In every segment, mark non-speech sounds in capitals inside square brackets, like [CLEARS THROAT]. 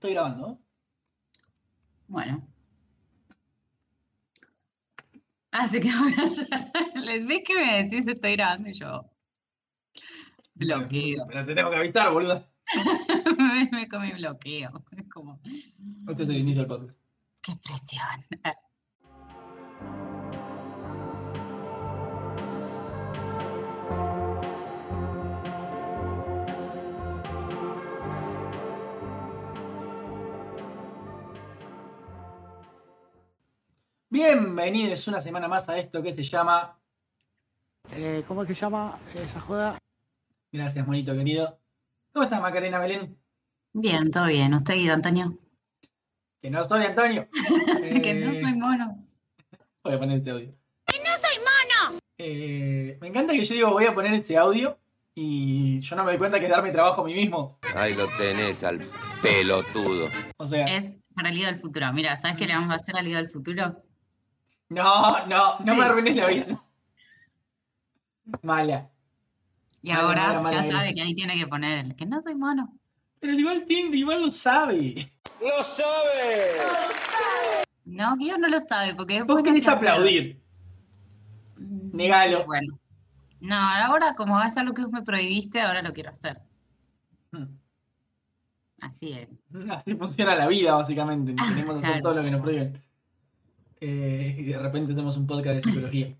Estoy grabando. Bueno. Así que [LAUGHS] ya- les ves que me decís estoy grabando y yo bloqueo. Pero te tengo que avisar, boludo. me, [LAUGHS] me comí bloqueo. Es como, Este es el inicio del podcast. qué presión. Bienvenidos una semana más a esto que se llama. Eh, ¿Cómo es que se llama esa joda? Gracias, monito querido. ¿Cómo estás, Macarena Belén? Bien, todo bien. ¿Usted, Guido Antonio? Que no soy Antonio. [LAUGHS] que no Eh, soy mono. Voy a poner ese audio. ¡Que no soy mono! me encanta que yo digo voy a poner ese audio y yo no me doy cuenta que es darme trabajo a mí mismo. Ahí lo tenés al pelotudo. O sea, Es para Liga del Futuro. Mira, ¿sabes qué le vamos a hacer a Liga del Futuro? No, no, no me arruines la vida. Mala. Y Mala, ahora mala, mala ya sabe eres. que ahí tiene que poner el que no soy mono. Pero igual Tim igual lo sabe. ¡Lo sabe! No, Guido no lo sabe porque Vos después no querés aplaudir. Mm, Negalo. sí, Bueno. No, ahora como va a ser lo que vos me prohibiste, ahora lo quiero hacer. Hmm. Así es. Así funciona la vida, básicamente. [LAUGHS] Tenemos que hacer Claro. todo lo que nos prohíben. Eh, y de repente hacemos un podcast de psicología.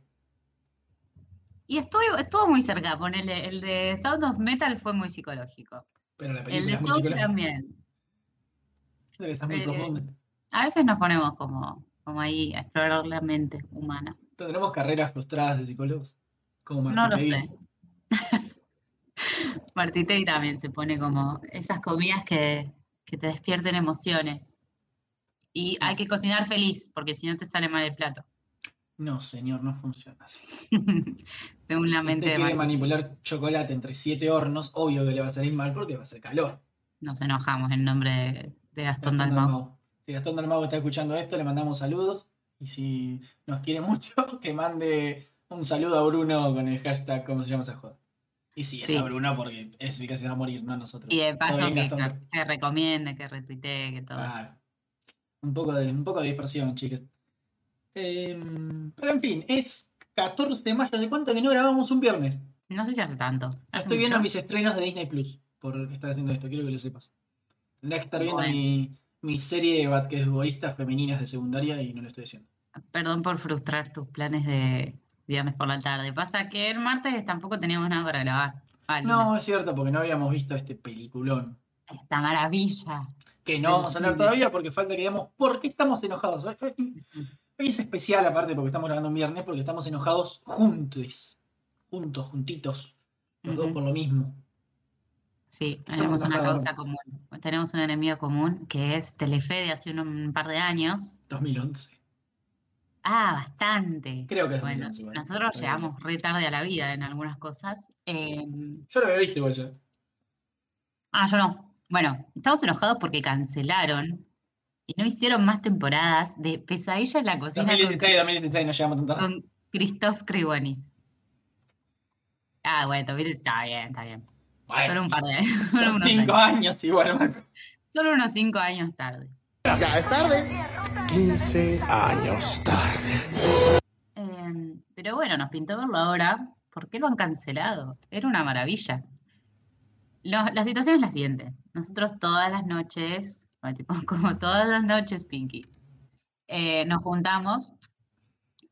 Y estuvo, estuvo muy cerca, ponele, el de Sound of Metal fue muy psicológico. Pero la El película de es muy Soul psicológica. también. Creo que esa es muy Eh, profunda. A veces nos ponemos como, como ahí a explorar la mente humana. ¿Tendremos carreras frustradas de psicólogos? Como No lo sé. [LAUGHS] Martiteri también se pone como esas comidas que, que te despierten emociones. Y hay que cocinar feliz, porque si no te sale mal el plato. No, señor, no funciona así. [LAUGHS] Según la Si mente usted de quiere manipular chocolate entre siete hornos, obvio que le va a salir mal porque va a hacer calor. Nos enojamos en nombre de, de Gastón Dalmau. Dalmau. Si Gastón Dalmau está escuchando esto, le mandamos saludos. Y si nos quiere mucho, [LAUGHS] que mande un saludo a Bruno con el hashtag ¿Cómo se llama esa joda? Y sí, es Sí. a Bruno porque es el que se va a morir, no nosotros. Y de paso que, Gastón. que recomiende, que retuitee, que todo. Claro. Un poco de, un poco de dispersión, chicas. Em, pero en fin, es 14 de mayo. ¿De cuánto que no grabamos un viernes? No sé si hace tanto. ¿Hace Estoy viendo mis estrenos de Disney Plus por estar haciendo esto, quiero que lo sepas. Tendría que estar viendo Bueno. mi, mi serie de basquetbolistas femeninas de secundaria y no lo estoy haciendo. Perdón por frustrar tus planes de viernes por la tarde. Pasa que el martes tampoco teníamos nada para grabar. No, lunes. es cierto, porque no habíamos visto este peliculón. Esta maravilla. Que no vamos a hablar todavía porque falta que digamos por qué estamos enojados. Hoy, es especial aparte porque estamos grabando un viernes porque estamos enojados juntos. Juntos, juntitos. Los dos por lo mismo. Sí, tenemos una causa común. Tenemos un enemigo común que es Telefe de hace un, un par de años. 2011. Ah, bastante. Creo que es Bueno, 2011 igual. nosotros llegamos re tarde a la vida en algunas cosas. Em, Yo lo había visto igual ya. Ah, yo no. Bueno, estamos enojados porque cancelaron y no hicieron más temporadas de Pesadilla en la cocina con, 2016, 2016 no llegamos tanto. con Christoph Krivonis. Ah, bueno, está bien, está bien. Bueno, Solo un par de [LAUGHS] solo unos cinco años. años igual, Marco. Solo unos cinco años tarde. Ya es tarde. 15 años tarde. Em, pero bueno, nos pintó verlo ahora. ¿Por qué lo han cancelado? Era una maravilla. Lo- la situación es la siguiente. Nosotros todas las noches, bueno, tipo, [LAUGHS] como todas las noches, Pinky, eh, nos juntamos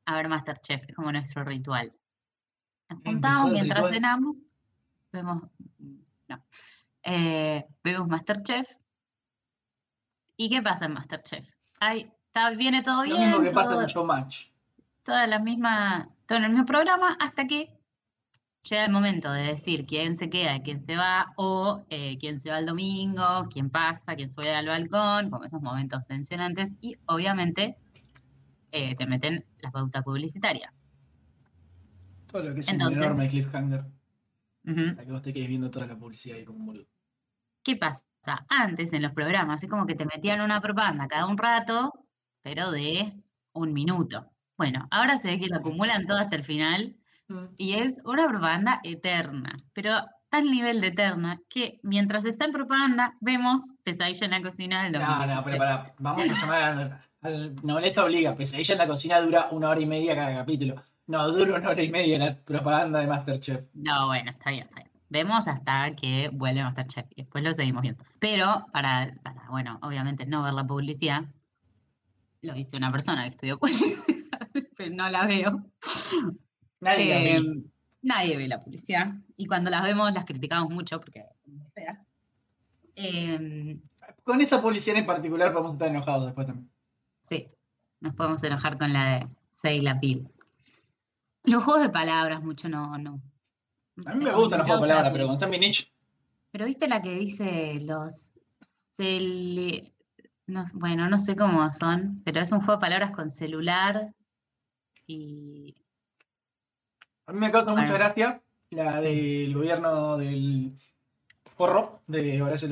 a ver Masterchef. Es como nuestro ritual. Nos juntamos mientras ritual. cenamos, vemos, no, eh, vemos Masterchef. ¿Y qué pasa en Masterchef? Ay, está, viene todo Lo bien, mismo que pasa todo- en Showmatch. toda la misma, todo en el mismo programa hasta que llega el momento de decir quién se queda, quién se va, o eh, quién se va el domingo, quién pasa, quién sube al balcón, como esos momentos tensionantes, y obviamente eh, te meten la pauta publicitaria. Todo lo que es Entonces- un enorme cliffhanger. Ujú. Para que vos te quedes viendo toda la publicidad ahí como un boludo. ¿Qué pasa? Antes en los programas es como que te metían una propaganda cada un rato, pero de un minuto. Bueno, ahora se ve que lo acumulan todo hasta el final. Y es una propaganda eterna. Pero tal nivel de eterna que mientras está en propaganda vemos Pesadilla en la cocina del No, no, 2017. pero para, vamos a [LAUGHS] llamar a, al nobleza obliga. Pesadilla en la cocina dura una hora y media cada capítulo. No, dura una hora y media la propaganda de Masterchef. No, bueno, está bien, está bien. Vemos hasta que vuelve Masterchef y después lo seguimos viendo. Pero para, para, bueno, obviamente no ver la publicidad, lo dice una persona que estudió [LAUGHS] publicidad, pero no la veo. Nadie Eh, ve. nadie ve la publicidad. Y cuando las vemos las criticamos mucho porque son muy feas. Eh, Con esa publicidad en particular podemos estar enojados después también. sí, nos podemos enojar con la de Say la Pil. Los juegos de palabras, mucho no. no. A mí me gustan los juegos de palabras, pero cuando están bien hechos. Pero viste la que dice los cele... no bueno, no sé cómo son, pero es un juego de palabras con celular y... A mí me causa mucha gracia la del gobierno del forro de Horacio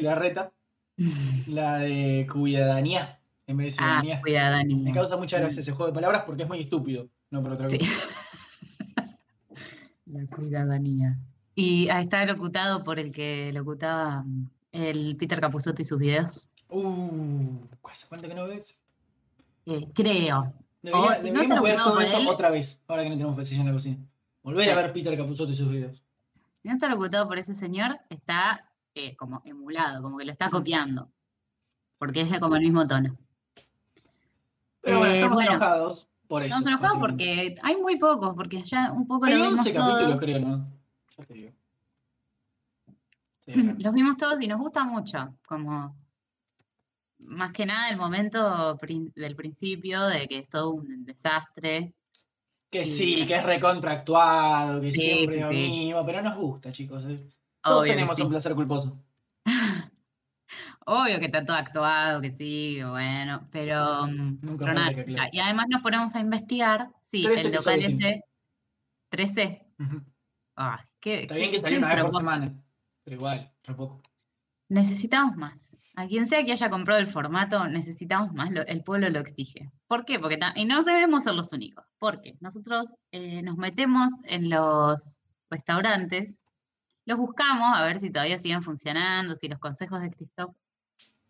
Larreta, [LAUGHS] la de cuidadanía en vez de Ah, ciudadanía. cuidado, Dani. Me causa mucha gracia ese juego de palabras porque es muy estúpido, no por otra Sí. cosa. [LAUGHS] La cuidadanía. Y ahí está locutado por el que locutaba mm, el Peter Capusotto y sus videos. Uh, ¿hace cuánto que no ves? Eh, creo. Debería- Oh, si no ver todo esto él. otra vez, ahora que no tenemos Pesadilla en la cocina. Volver a ver Peter Capusotto y sus videos. Si no está locutado por ese señor, está eh, como emulado, como que lo está copiando. Porque es como el mismo tono. Pero bueno, Eh, estamos bueno. enojados por eso. Estamos enojados porque hay muy pocos, porque ya un poco Hay lo vimos 11 capítulos, todos. creo, ¿no? Ya te digo. [LAUGHS] Sí. Los vimos todos y nos gusta mucho, como más que nada el momento prin- del principio de que es todo un desastre. Que Sí. sí, que es recontractuado, que Sí, siempre sí, lo sí. mismo, pero nos gusta, chicos. eh. Todos Obvio tenemos un placer culposo. [LAUGHS] Obvio que está todo actuado, que sí, bueno, pero, mm, Nunca pero nada, que. Y además nos ponemos a investigar, sí, 13 el local ese, 13. Ujú. Ay, qué, Está qué- bien que salió una vez por semana, pero igual, re poco. Necesitamos más. A quien sea que haya comprado el formato, necesitamos más. el pueblo lo exige. ¿Por qué? Porque y no debemos ser los únicos. Porque nosotros eh, nos metemos en los restaurantes, los buscamos a ver si todavía siguen funcionando, si los consejos de Christoph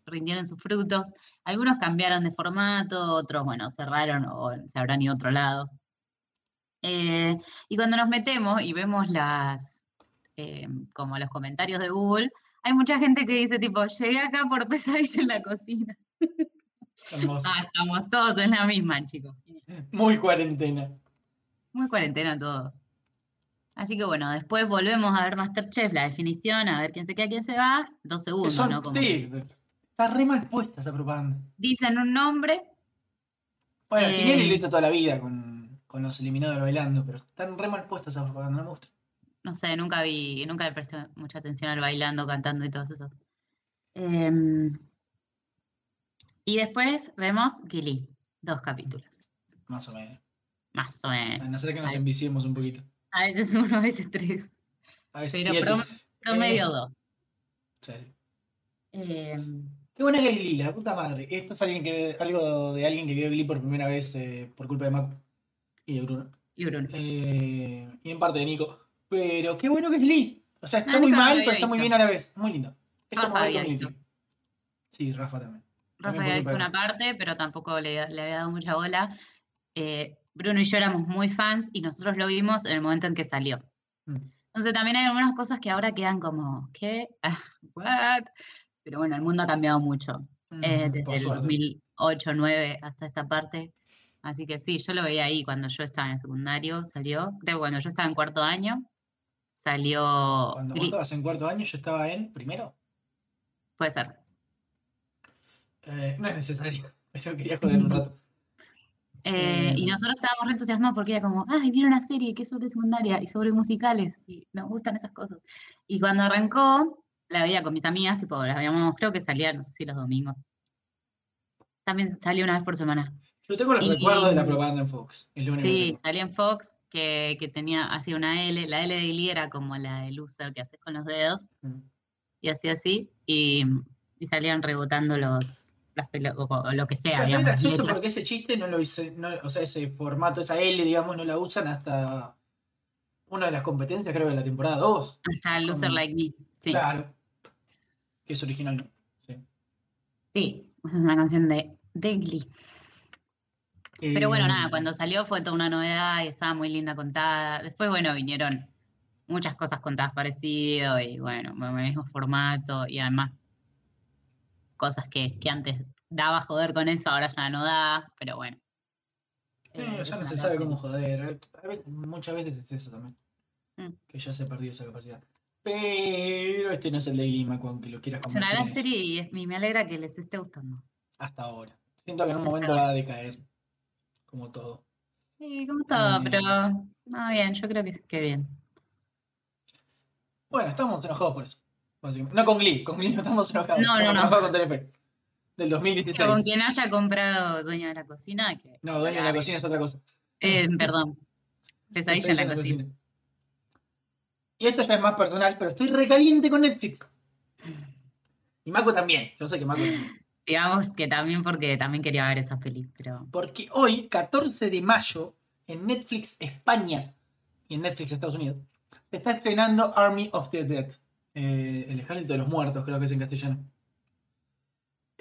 rindieron sus frutos. Algunos cambiaron de formato, otros, bueno, cerraron o se habrán ido a otro lado. Eh, y cuando nos metemos y vemos las, eh, como los comentarios de Google, hay mucha gente que dice tipo, llegué acá por pesadilla en la cocina. Hermoso. Ah, estamos todos en la misma, chicos. Muy cuarentena. Muy cuarentena todo. Así que bueno, después volvemos a ver Masterchef, la definición, a ver quién se queda, quién se va. Dos segundos, son- ¿no? Como sí, está re mal puesta esa propaganda. dicen un nombre, Bueno, Eh, Tinelli lo hizo toda la vida con, con los eliminados bailando, pero están re mal puestas esa propaganda, no me gusta. No sé, nunca vi, nunca le presté mucha atención al bailando, cantando y todos esos. Em, y después vemos Glee, dos capítulos, Más o menos. más o menos. A no ser que nos enviciemos un poquito. A veces uno, a veces tres. A veces Pero prom- promedio Eh. dos. Sí, sí. Em, Qué buena que es Glee, la puta madre. Esto es alguien que, algo de alguien que vio Glee por primera vez eh, por culpa de Mac y de Bruno. y Bruno. Eh, y en parte de Nico. Pero qué bueno que es Glee. O sea, está Ah, muy mal, pero está muy bien a la vez. Muy lindo. Es Rafa ver había visto. Sí, Rafa también. Rafa También había visto una parte, pero tampoco le, le había dado mucha bola. Eh, Bruno y yo éramos muy fans y nosotros lo vimos en el momento en que salió. Mm. Entonces también hay algunas cosas que ahora quedan como, ¿qué? [LAUGHS] ¿What? Pero bueno, el mundo ha cambiado mucho. eh, Ujú, desde el suerte. 2008, 2009 hasta esta parte. Así que sí, yo lo veía ahí cuando yo estaba en el secundario, salió. Creo que cuando yo estaba en cuarto año, salió. Cuando vos estabas en cuarto año, yo estaba en primero. puede ser. Eh, no es necesario. [LAUGHS] Yo quería [LAUGHS] joder un rato. Eh, y Eh, nosotros estábamos re entusiasmados porque era como, ay, viene una serie que es sobre secundaria y sobre musicales y nos gustan esas cosas. Y cuando arrancó, la veía con mis amigas, tipo, las veíamos, creo que salía, no sé si los domingos. También salía una vez por semana. Yo tengo los Y- recuerdos de la propaganda en Fox. Es lo único Sí, salía en Fox, que, que tenía, hacía una L, la L de Glee era como la de loser que haces con los dedos, Mm. y hacía así, y, y salían rebotando los, las o, o lo que sea, digamos, las gracioso porque ese chiste no lo hice, no- o sea, ese formato, esa L, digamos, no la usan hasta una de las competencias, creo, de la temporada 2. Hasta Loser Con- Like Me. Sí. Claro. Que es original. Sí. Sí. Es una canción de, de Glee. Pero bueno, Eh, nada, cuando salió fue toda una novedad y estaba muy linda contada. Después, bueno, vinieron muchas cosas contadas parecido y bueno, el mismo formato y además cosas que, que antes daba joder con eso, ahora ya no da, pero bueno. eh, Eh, ya no se sabe cómo joder. A veces- muchas veces es eso también. Mm. Que ya se perdió esa capacidad. Pero este no es el de Glimmack, aunque lo quieras Es una gran serie y, es- y me alegra que les esté gustando. Hasta ahora. Siento que en un momento va a decaer. Como todo. Sí, como todo, Eh. pero no, bien, yo creo que, que bien. Bueno, estamos enojados por eso. No con Glee, con Glee no estamos enojados. No, no, no. enojados con Telefe. Del 2016. Pero con quien haya comprado Dueño de la Cocina, que. No, dueño de la cocina es otra cosa. Eh, perdón. Pesadilla en la cocina. Y esto ya es más personal, pero estoy recaliente con Netflix. Y Mako también. Yo sé que Mako también. Digamos que también porque también quería ver esa peli, pero. Porque hoy, 14 de mayo, en Netflix España y en Netflix Estados Unidos, se está estrenando Army of the Dead. eh, el ejército de los muertos, creo que es en castellano.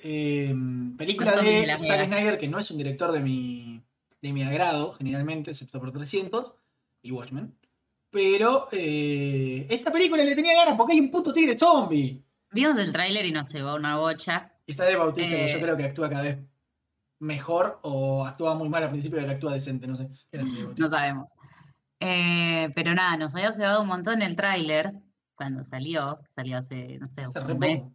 Eh, película zombies de de Zack. Snyder, que no es un director de mi, de mi agrado, generalmente, excepto por 300 y Watchmen. Pero eh, esta película le tenía ganas porque hay un puto tigre zombie. Vimos el tráiler y nos llevó una bocha. Y está de Bautista, que Eh. yo creo que actúa cada vez mejor o actúa muy mal al principio y ahora actúa decente, no sé. No sabemos. Eh, pero nada, nos había llevado un montón el tráiler cuando salió, salió hace, no sé, re un mes.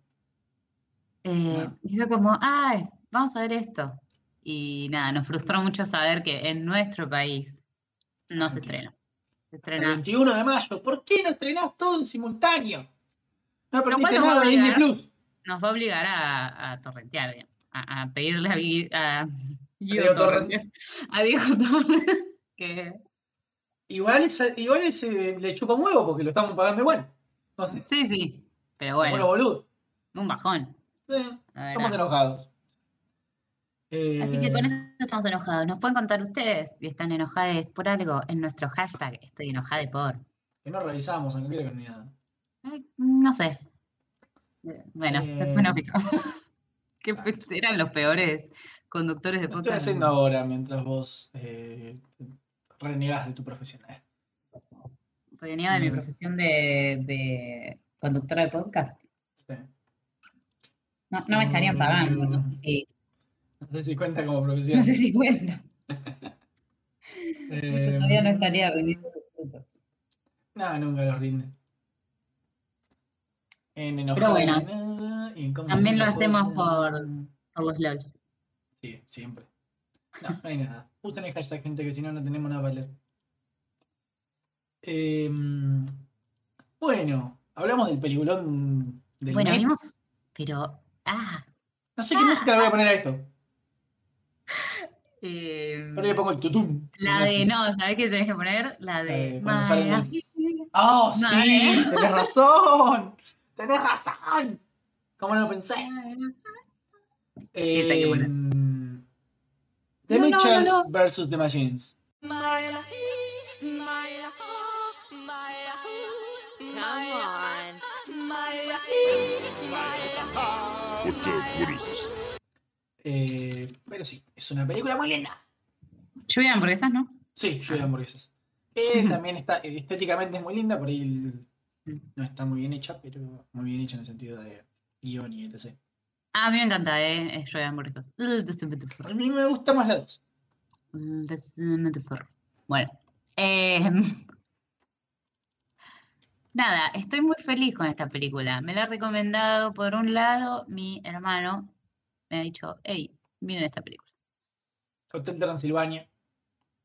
Eh, Claro. y fue como, ay, vamos a ver esto. Y nada, nos frustró mucho saber que en nuestro país no se estrena. Se El estrena. 21 de mayo. ¿Por qué no estrenás todo en simultáneo? No va a nada de Disney Plus. Nos va a obligar a, a torrentear, digamos, a, a pedirle a, Gui- a [LAUGHS] Guido a Diego [LAUGHS] Torrent, que Igual, es- igual ese le chupa un huevo porque lo estamos pagando igual. No sé, sí, sí, pero bueno, bueno, boludo. un bajón. Sí, estamos enojados. Así que Eh, con eso estamos enojados. Nos pueden contar ustedes si están enojados por algo en nuestro hashtag estoy enojada por. Que no revisamos, aunque creo que no hay nada. Eh, No sé. Bueno, Eh, después nos fijamos. [LAUGHS] que exacto. [LAUGHS] eran los peores conductores de Lo estoy podcast. haciendo ahora mientras vos eh, renegás de tu profesión. eh. Venía de mi Mm. profesión de, de conductora de podcast. Sí. No, no me estarían pagando, no sé Mm. si, No sé si cuenta como [LAUGHS] profesión. no sé si cuenta. Eh, Todavía no estaría rindiendo sus frutos. No, nunca los rinde. En Pero bueno, en también lo hacemos por- Por los LOLs. Sí, siempre. No, no hay nada. Usen el hashtag, gente, que si no, no tenemos nada para leer. Em, bueno, hablamos del peliculón del Bueno, mes. vimos, pero. Ah. No sé qué música le voy a poner a esto. eh, Pero le pongo el tutum. La de, no, ¿sabes qué tenés que poner? La de ¡Oh, sí! Madre. ¡Tenés razón! ¡Tenés razón! ¿Cómo no lo pensé? Em, The No, Mitchells no, no. versus The Machines. Eh, pero sí, es una película muy linda. Lluvia de hamburguesas, ¿no? Sí, yo de hamburguesas. Eh, también está, estéticamente es muy linda, por ahí el- no está muy bien hecha, pero muy bien hecha en el sentido de guion y etc. Ah, a mí me encanta, ¿eh? Es de hamburguesas. A mí me gusta más la 2. Uh, this is beautiful. Bueno. eh, [LAUGHS] nada, estoy muy feliz con esta película. Me la ha recomendado, por un lado, mi hermano. Me ha dicho, hey, miren esta película. Hotel Transilvania,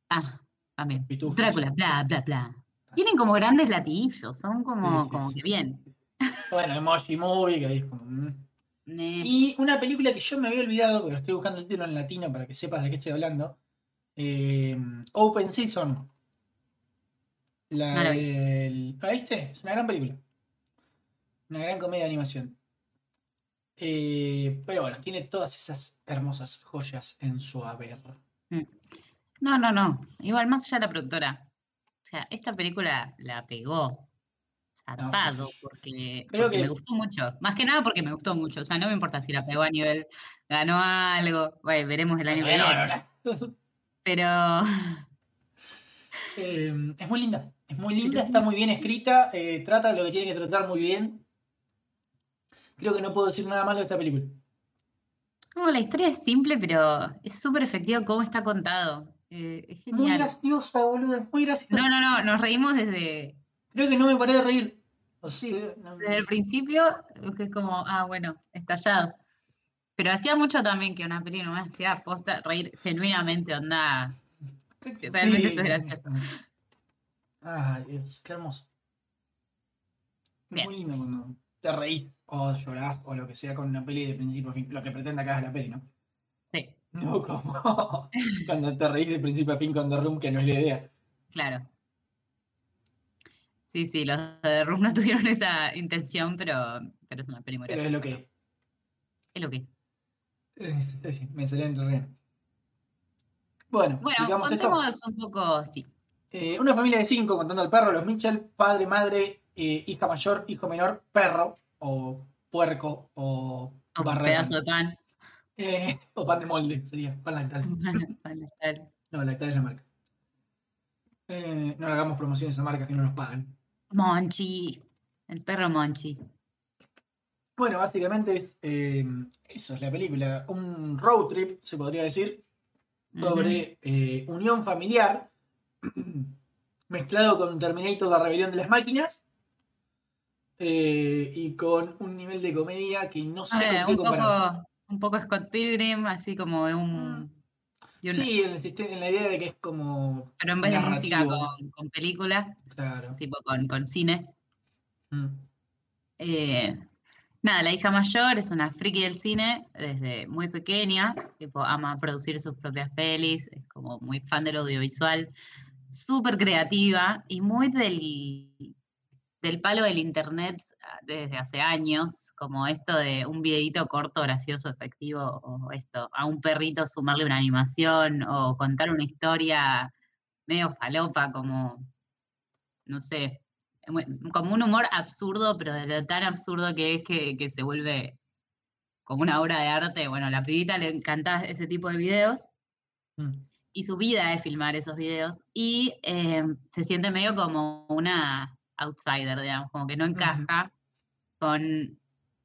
Ah, también. Pitufos. Drácula, bla, bla, bla. Tienen como grandes latiguillos, son como, Sí, sí, como sí, que bien. Bueno, Emoji Movie, que ahí es como... mm. Eh, Y una película que yo me había olvidado, porque estoy buscando el título en latino para que sepas de qué estoy hablando. eh, Open Season. La No la vi. del- ¿La viste? Es una gran película. Una gran comedia de animación. Eh, pero bueno, tiene todas esas hermosas joyas en su haber. No, no, no. Igual, más allá de la productora. Sea, esta película la pegó zarpado porque, Creo porque que- me gustó mucho. Más que nada porque me gustó mucho. O sea, no me importa si la pegó a nivel, ganó algo. Bueno, veremos el año que viene. Pero [LAUGHS] Eh, es muy linda. Es muy linda, está muy bien escrita. eh, trata lo que tiene que tratar muy bien. Creo que no puedo decir nada malo de esta película. no, la historia es simple, pero es súper efectivo cómo está contado. Eh, es Muy graciosa, boludo. Es muy graciosa. No, no, no, nos reímos desde, Creo que no me paré de reír. O sí, desde el principio, es como, ah, bueno, estallado. Pero hacía mucho también que una peli no me hacía posta reír genuinamente, onda. realmente esto es gracioso. Ay, Dios, qué hermoso. Es Bien. muy lindo cuando te reís o llorás o lo que sea con una peli de principio a fin. Lo que pretenda que hagas la peli, ¿no? No [LAUGHS] como cuando te reís de principio a fin con The Room, que no es la idea. claro. Sí, sí, los de Room no [LAUGHS] tuvieron esa intención, pero, pero es una peli muy Pero es lo que Es lo que. es. Es- Me salió en terreno. Bueno, Bueno, digamos esto. contemos un poco, sí. Eh, una familia de cinco contando al perro, los Mitchell, padre, madre, eh, hija mayor, hijo menor, perro, o puerco, o Un barreta. pedazo de pan. Eh, [LAUGHS] o pan de molde, sería pan lactal. [LAUGHS] Pan lactal. No, lactal es la marca. Eh, no le hagamos promociones a marcas que no nos pagan. Monchi. El perro Monchi. Bueno, básicamente es, eh, eso es la película. Un road trip, se podría decir, sobre eh, unión familiar [CLEARS THROAT] mezclado con Terminator, la rebelión de las máquinas. y con un nivel de comedia que no sé Ah, con qué un comparar. poco, un poco Scott Pilgrim, así como de un. de un- Sí, en, el siste- en la idea de que es como. pero en vez de música con, con película, Claro. tipo con, con cine. Mm. Eh, nada, la hija mayor es una friki del cine desde muy pequeña, tipo ama producir sus propias pelis, es como muy fan del audiovisual, súper creativa y muy del, del palo del internet ah, desde hace años, como esto de un videíto corto, gracioso, efectivo, o esto, a un perrito sumarle una animación, o contar una historia medio falopa, como, no sé, como un humor absurdo, pero de lo tan absurdo que es que, que se vuelve como una obra de arte. Bueno, a la pibita le encanta ese tipo de videos Mm. y su vida es filmar esos videos y eh, se siente medio como una outsider, digamos, como que no encaja con,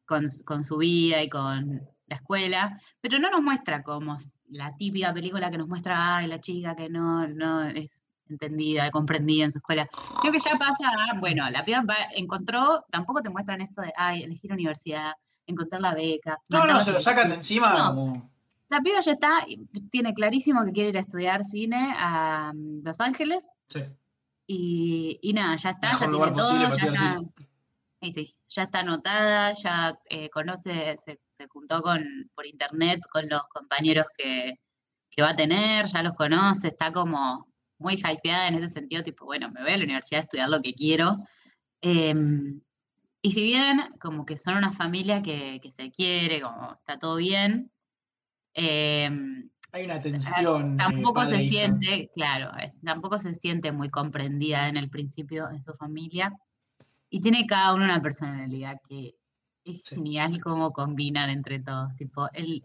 con, su vida y con la escuela, pero no nos muestra como la típica película que nos muestra, ay, la chica que no, no es entendida, comprendida en su escuela. Creo que ya pasa, a, bueno, la piba va- encontró, tampoco te muestran esto de, ay, elegir universidad, encontrar la beca. No, no, se lo sacan de encima No. como. la piba ya está, tiene clarísimo que quiere ir a estudiar cine a mm, Los Ángeles Sí. Y, y nada, ya está, ya tiene todo, ya está, y sí, ya está anotada, ya eh, conoce, se, se juntó con, por internet con los compañeros que, que va a tener, ya los conoce, está como muy hypeada en ese sentido, tipo, bueno, me voy a la universidad a estudiar lo que quiero. Em, y si bien como que son una familia que, que se quiere, como está todo bien, em, Hay una tensión. eh, tampoco se siente, claro, eh, tampoco se siente muy comprendida en el principio en su familia. Y tiene cada uno una personalidad que es Sí. genial [LAUGHS] cómo combinan entre todos. Tipo, el...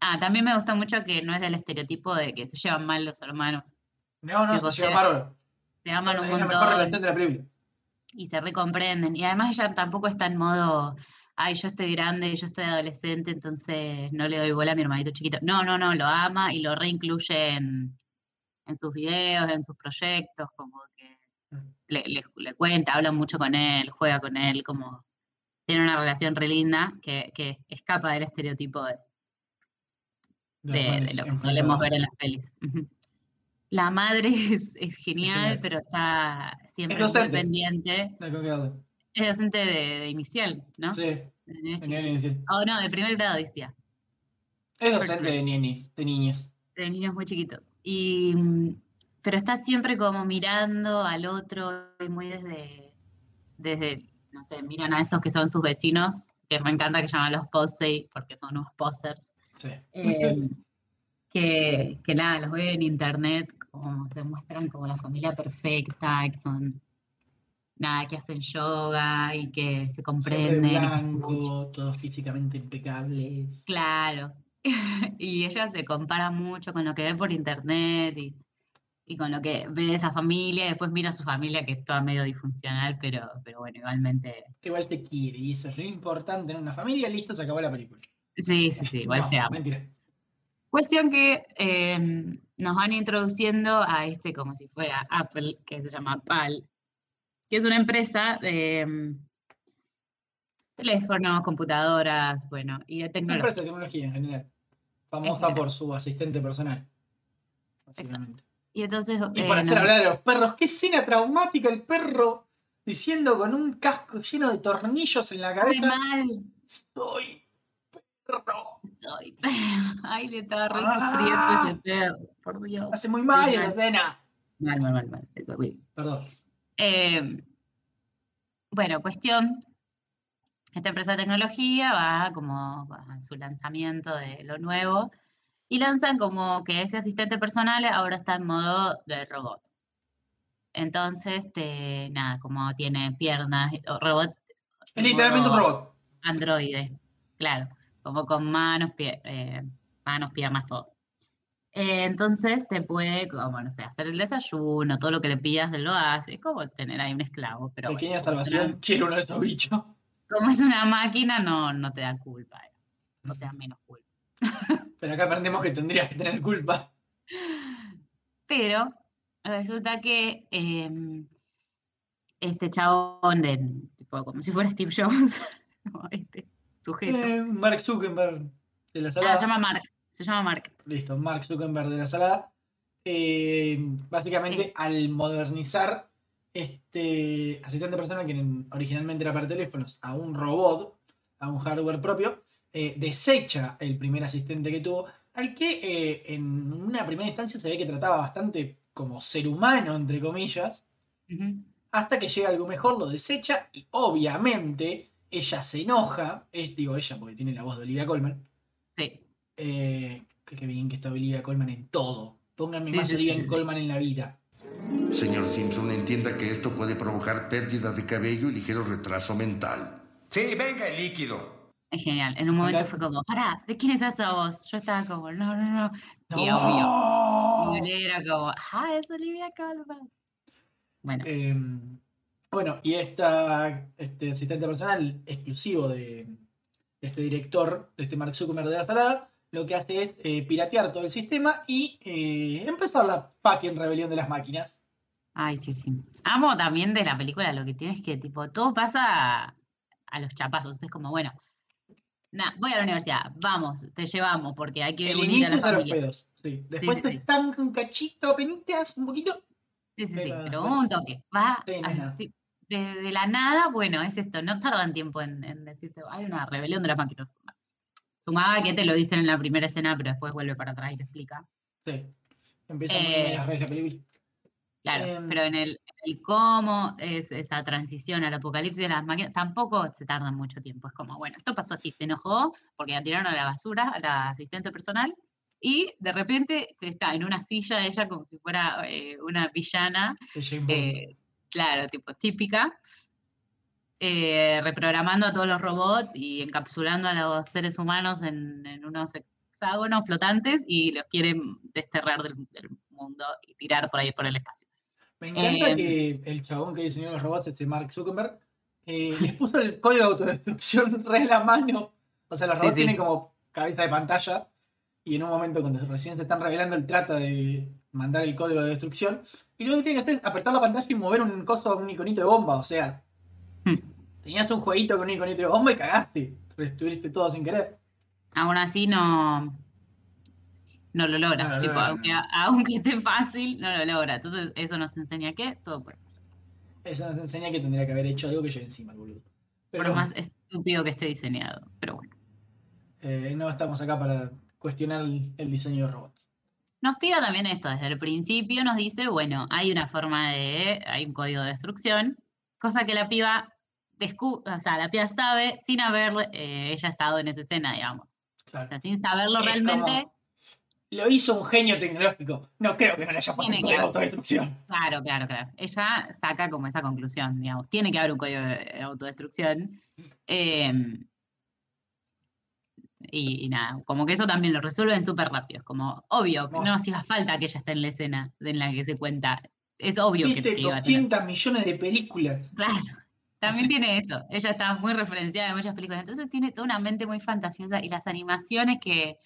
Ah, también me gusta mucho que no es del estereotipo de que se llevan mal los hermanos. No, no, Tipo, se lleva se- bárbaro. Se aman Es un la mejor montón relación de la película. y se recomprenden. Y además ella tampoco está en modo, ay, yo estoy grande, yo estoy adolescente, entonces no le doy bola a mi hermanito chiquito. No, no, no, lo ama y lo reincluye en, en sus videos, en sus proyectos, como que le, le- le cuenta, habla mucho con él, juega con él, como tiene una relación re linda que, que escapa del estereotipo de, De de- de hermanos lo que solemos ver en las pelis. La madre [LAUGHS] es, es genial, genial. pero está siempre muy pendiente. No. Es docente de, de inicial, ¿no? Sí, De inicial. Oh, no, de primer grado decía, Es docente Personal. de niños, de niños. de niños muy chiquitos. Y, mm, pero está siempre como mirando al otro y muy desde, desde, no sé, miran a estos que son sus vecinos, que me encanta que llaman los posey porque son unos posers. Sí. Eh, que, que nada, los ve en internet, como se muestran como la familia perfecta, que son, nada, que hacen yoga y que se comprenden. blanco, todos físicamente impecables. Claro. [LAUGHS] Y ella se compara mucho con lo que ve por internet y, y con lo que ve de esa familia, después mira a su familia que es toda medio disfuncional, pero, pero bueno, igualmente. Igual te quiere y eso es lo importante en una familia. Listo, se acabó la película. Sí, sí, sí, igual No, se ama. Mentira. Cuestión que eh, nos van introduciendo a este como si fuera Apple, que se llama PAL, que es una empresa de mm, teléfonos, computadoras, bueno, y de Una tecnología. empresa de tecnología en general. Famosa general. por su asistente personal. Básicamente. Y entonces. Y eh, por hacer hablar de los perros. Qué escena traumática el perro diciendo con un casco lleno de tornillos en la Muy cabeza. mal, Soy perro. soy perro. [LAUGHS] Ay, le estaba re Ah. sufriendo ese perro, por Dios. Hace muy mal mal. escena. Mal, mal, mal, mal. Eso, horrible. Perdón. Eh, bueno, cuestión. Esta empresa de tecnología va como a su lanzamiento de lo nuevo y lanzan como que ese asistente personal ahora está en modo de robot. Entonces, te- nada, como tiene piernas, robot. Es literalmente un robot. Androide, claro, como con manos, pie- eh, manos, piernas, todo. Eh, entonces te puede, como, no sé, hacer el desayuno, todo lo que le pidas, él lo hace. Es como tener ahí un esclavo, pero bueno, Pequeña una- salvación. Quiero uno de esos bichos. como es una máquina, no, no te da culpa, eh, no te da menos culpa. Pero acá aprendemos que tendrías que tener culpa. Pero resulta que em, este chabón de, tipo, como si fuera Steve Jobs, [LAUGHS] como este sujeto. Eh, Mark Zuckerberg de la Ah, salada. se llama Mark, se llama Mark. Listo, Mark Zuckerberg de la salada. Eh, básicamente, Sí. al modernizar este asistente personal que en- originalmente era para teléfonos a un robot, a un hardware propio, eh, desecha el primer asistente que tuvo, al que eh, en una primera instancia se ve que trataba bastante como ser humano, entre comillas, hasta que llega algo mejor, lo desecha y obviamente ella se enoja, es, digo ella porque tiene la voz de Olivia Colman, Sí. Eh, que qué bien que está Olivia Colman en todo. Pónganme Sí, más sí, Olivia sí. Colman en la vida. Señor Simpson, entienda que esto puede provocar pérdida de cabello y ligero retraso mental. Sí, venga el líquido. Es genial. En un momento fue como, pará, ¿de quién es esa voz? Yo estaba como, no, no, no. Y obvio. Y era como, ah, es Olivia Colman. Bueno, Eh, bueno, y esta, este asistente personal exclusivo de, de este director, de este Mark Zuckerberg de la salada, lo que hace es eh, piratear todo el sistema y eh, empezar la fucking rebelión de las máquinas. ay, sí, sí. Amo también de la película lo que tienes que, tipo, todo pasa a, a los chapazos. Es como, bueno, voy a la universidad, vamos, te llevamos, porque hay que El unir a la es a los familia. pedos. Sí. Después sí, te sí. estanca un cachito, penitas, un poquito. Sí, sí, sí, Pero un toque. Va Sí, no es al nada. ti- de, de la nada, bueno, es esto. No tardan tiempo en, en decirte, hay una rebelión de las máquinas. Sumaba que te lo dicen en la primera escena, pero después vuelve para atrás y te explica. Sí. Empieza muy Eh, medias raras la película. Claro, Em, pero en el, en el cómo es esa transición al apocalipsis de las máquinas, tampoco se tarda mucho tiempo. Es como, bueno, esto pasó así, se enojó porque la tiraron a la basura a la asistente personal y de repente está en una silla ella como si fuera eh, una villana eh, claro, tipo típica, eh, reprogramando a todos los robots y encapsulando a los seres humanos en, en unos hexágonos flotantes y los quieren desterrar del, del mundo y tirar por ahí por el espacio. Me encanta em, que el chabón que diseñó los robots, este Mark Zuckerberg, eh, [LAUGHS] les puso el código de autodestrucción [LAUGHS] re en la mano. O sea, los robots sí. tienen como cabeza de pantalla y en un momento cuando recién se están revelando él trata de mandar el código de destrucción y lo que tiene que hacer es apretar la pantalla y mover un coso, un iconito de bomba. O sea. Tenías un jueguito con un iconito de bomba y cagaste. Destruiste todo sin querer. Aún así no, no lo logra. No lo tipo, logra, aunque, no. aunque esté fácil, no lo logra. Entonces, eso nos enseña que todo por fácil. Eso nos enseña que tendría que haber hecho algo que yo encima, el boludo. Pero Por más estúpido que esté diseñado. Pero bueno. eh, no estamos acá para cuestionar el, el diseño de robots. Nos tira también esto, desde el principio nos dice, bueno, hay una forma de, hay un código de destrucción, cosa que la piba, o sea, la piba sabe sin haber eh, ella estado en esa escena, digamos. O sea, sin saberlo Es realmente, como- lo hizo un genio tecnológico. No creo que no le haya puesto un código de autodestrucción. Claro, claro, claro. Ella saca como esa conclusión, digamos. Tiene que haber un código de autodestrucción. Em, y, y nada, como que eso también lo resuelven súper rápido. Es como, obvio, que no hacía falta que ella esté en la escena en la que se cuenta. Es obvio que, iba a tener. 200 millones de películas. Claro, también Sí. tiene eso. Ella está muy referenciada en muchas películas. Entonces tiene toda una mente muy fantasiosa y las animaciones que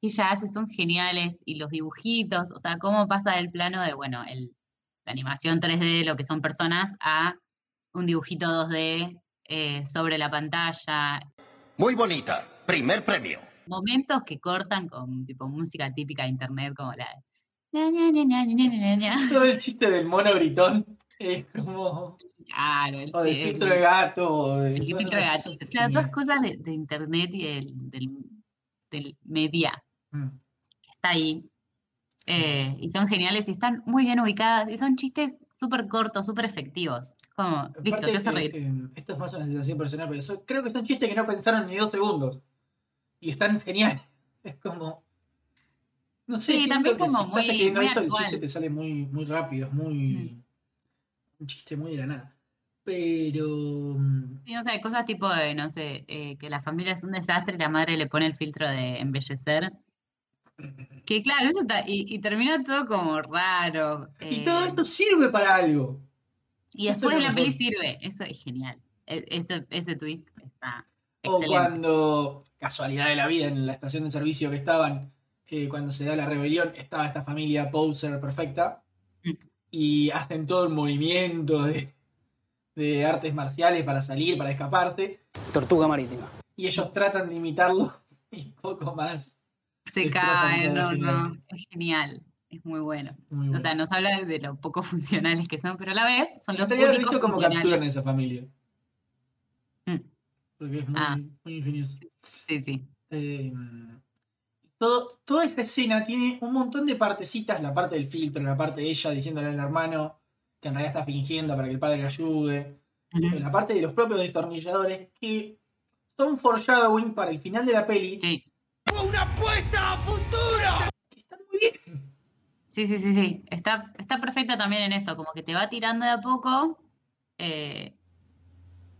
que ella hace son geniales y los dibujitos, o sea, cómo pasa del plano de, bueno, el, la animación 3D, lo que son personas, a un dibujito 2D eh, sobre la pantalla. Muy bonita. Primer premio. Momentos que cortan con tipo música típica de internet, como la... Todo el chiste del mono gritón es como. Claro, el, O del filtro de gato. el filtro de es Claro, todas genial. cosas de, de internet y del, del, del media Mm. está ahí. Eh, y son geniales y están muy bien ubicadas y son chistes súper cortos, súper efectivos. Como, listo, te hace reír. eh, esto es más una sensación personal, pero eso- creo que son chistes que no pensaron ni dos segundos. Y están geniales. [LAUGHS] Es como. No sé, Sí, también que como si muy- muy eso, el chiste te sale muy, muy rápido, es muy. Un chiste muy de la nada. Pero. mm, Sí, o sea, hay cosas tipo de, no sé, eh, que la familia es un desastre y la madre le pone el filtro de embellecer. Que claro, eso está, y, y termina todo como raro. Y todo eh, esto sirve para algo. y después es de la peli sirve. Eso es genial. E- Ese, ese twist está O excelente. cuando, casualidad de la vida, en la estación de servicio que estaban, eh, cuando se da la rebelión, estaba esta familia poser perfecta Mm. y hacen todo el movimiento de, de artes marciales para salir, para escaparse, Tortuga marítima. y ellos tratan de imitarlo [LAUGHS] y poco más. Se cae, no, no, es genial, es muy bueno. Muy O sea, nos habla de lo poco [LAUGHS] funcionales que son, pero a la vez son los únicos visto cómo capturan esa familia. Mm. Porque es muy, Ah. muy ingenioso. Sí, sí. Eh, todo, toda esa escena tiene un montón de partecitas, la parte del filtro, la parte de ella diciéndole al hermano que en realidad está fingiendo para que el padre le ayude, Ujú. eh, la parte de los propios destornilladores que son foreshadowing para el final de la peli, Sí, ¡Una apuesta a futuro! que están muy bien. sí, sí, sí, sí. Está, está perfecta también en eso, como que te va tirando de a poco eh,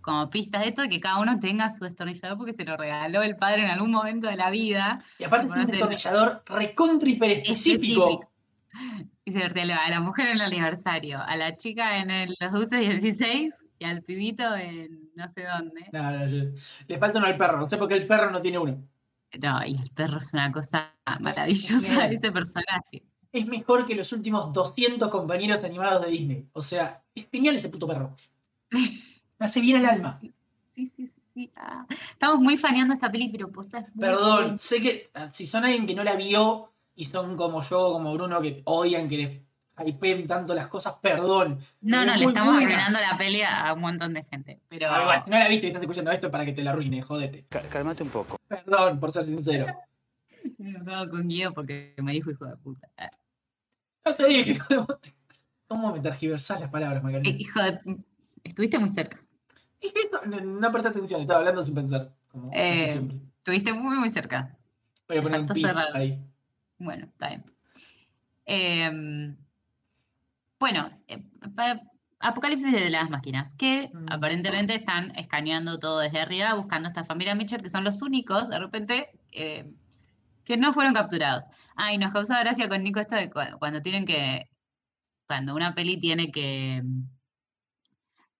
como pistas de esto y que cada uno tenga su destornillador porque se lo regaló el padre en algún momento de la vida. Y aparte es un destornillador recontra hiper específico. Específico. Y se a la mujer en el aniversario, a la chica en el, los dulces 16 y al pibito en no sé dónde. No, no, yo- le falta uno al perro, no sé por qué el perro no tiene uno. No, y el perro es una cosa maravillosa, ese personaje. Es mejor que los últimos 200 compañeros animados de Disney. O sea, es genial ese puto perro. [LAUGHS] Me hace bien el alma. Sí, sí, sí, sí. ah. Estamos muy faneando esta peli, pero posta Perdón, sé que ah, si son alguien que no la vio y son como yo, como Bruno, que odian que les hypeen tanto las cosas, perdón. No, no, es le estamos buena. arruinando la peli a un montón de gente. Pero Ah, si no la viste y estás escuchando esto para que te la arruine, jodete. Cálmate un poco. Perdón, por ser sincero. [LAUGHS] me enojado con Guido porque me dijo hijo de puta. No te dije. ¿Cómo me tergiversás las palabras, eh, Macarena? Hijo de... Estuviste muy cerca. No, no presté atención, estaba hablando sin pensar. Como Eh, siempre. Estuviste muy, muy cerca. Voy a poner un cerrar. ahí. Bueno, está bien. Em, bueno, eh, Apocalipsis de las máquinas, que Mm. aparentemente están escaneando todo desde arriba, buscando a esta familia Mitchell, que son los únicos, de repente, eh, que no fueron capturados. Ah, y nos causa gracia con Nico esto de cua- cuando tienen que, cuando una peli tiene que mm,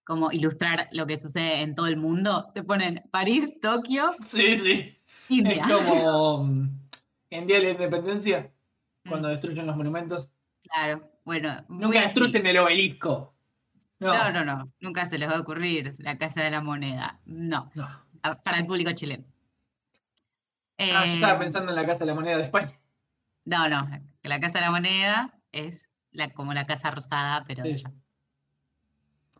como ilustrar lo que sucede en todo el mundo, te ponen París, Tokio, Sí, sí. India. Es como [LAUGHS] en Día de la Independencia, Mm, cuando destruyen los monumentos. Claro, bueno. Nunca así. destruyen el obelisco. No, No, no, no, nunca se les va a ocurrir la Casa de la Moneda. No, no. para el público chileno. Ah, yo Eh, estaba pensando en la Casa de la Moneda de España. no, no, la Casa de la Moneda es la, como la Casa Rosada, pero Sí.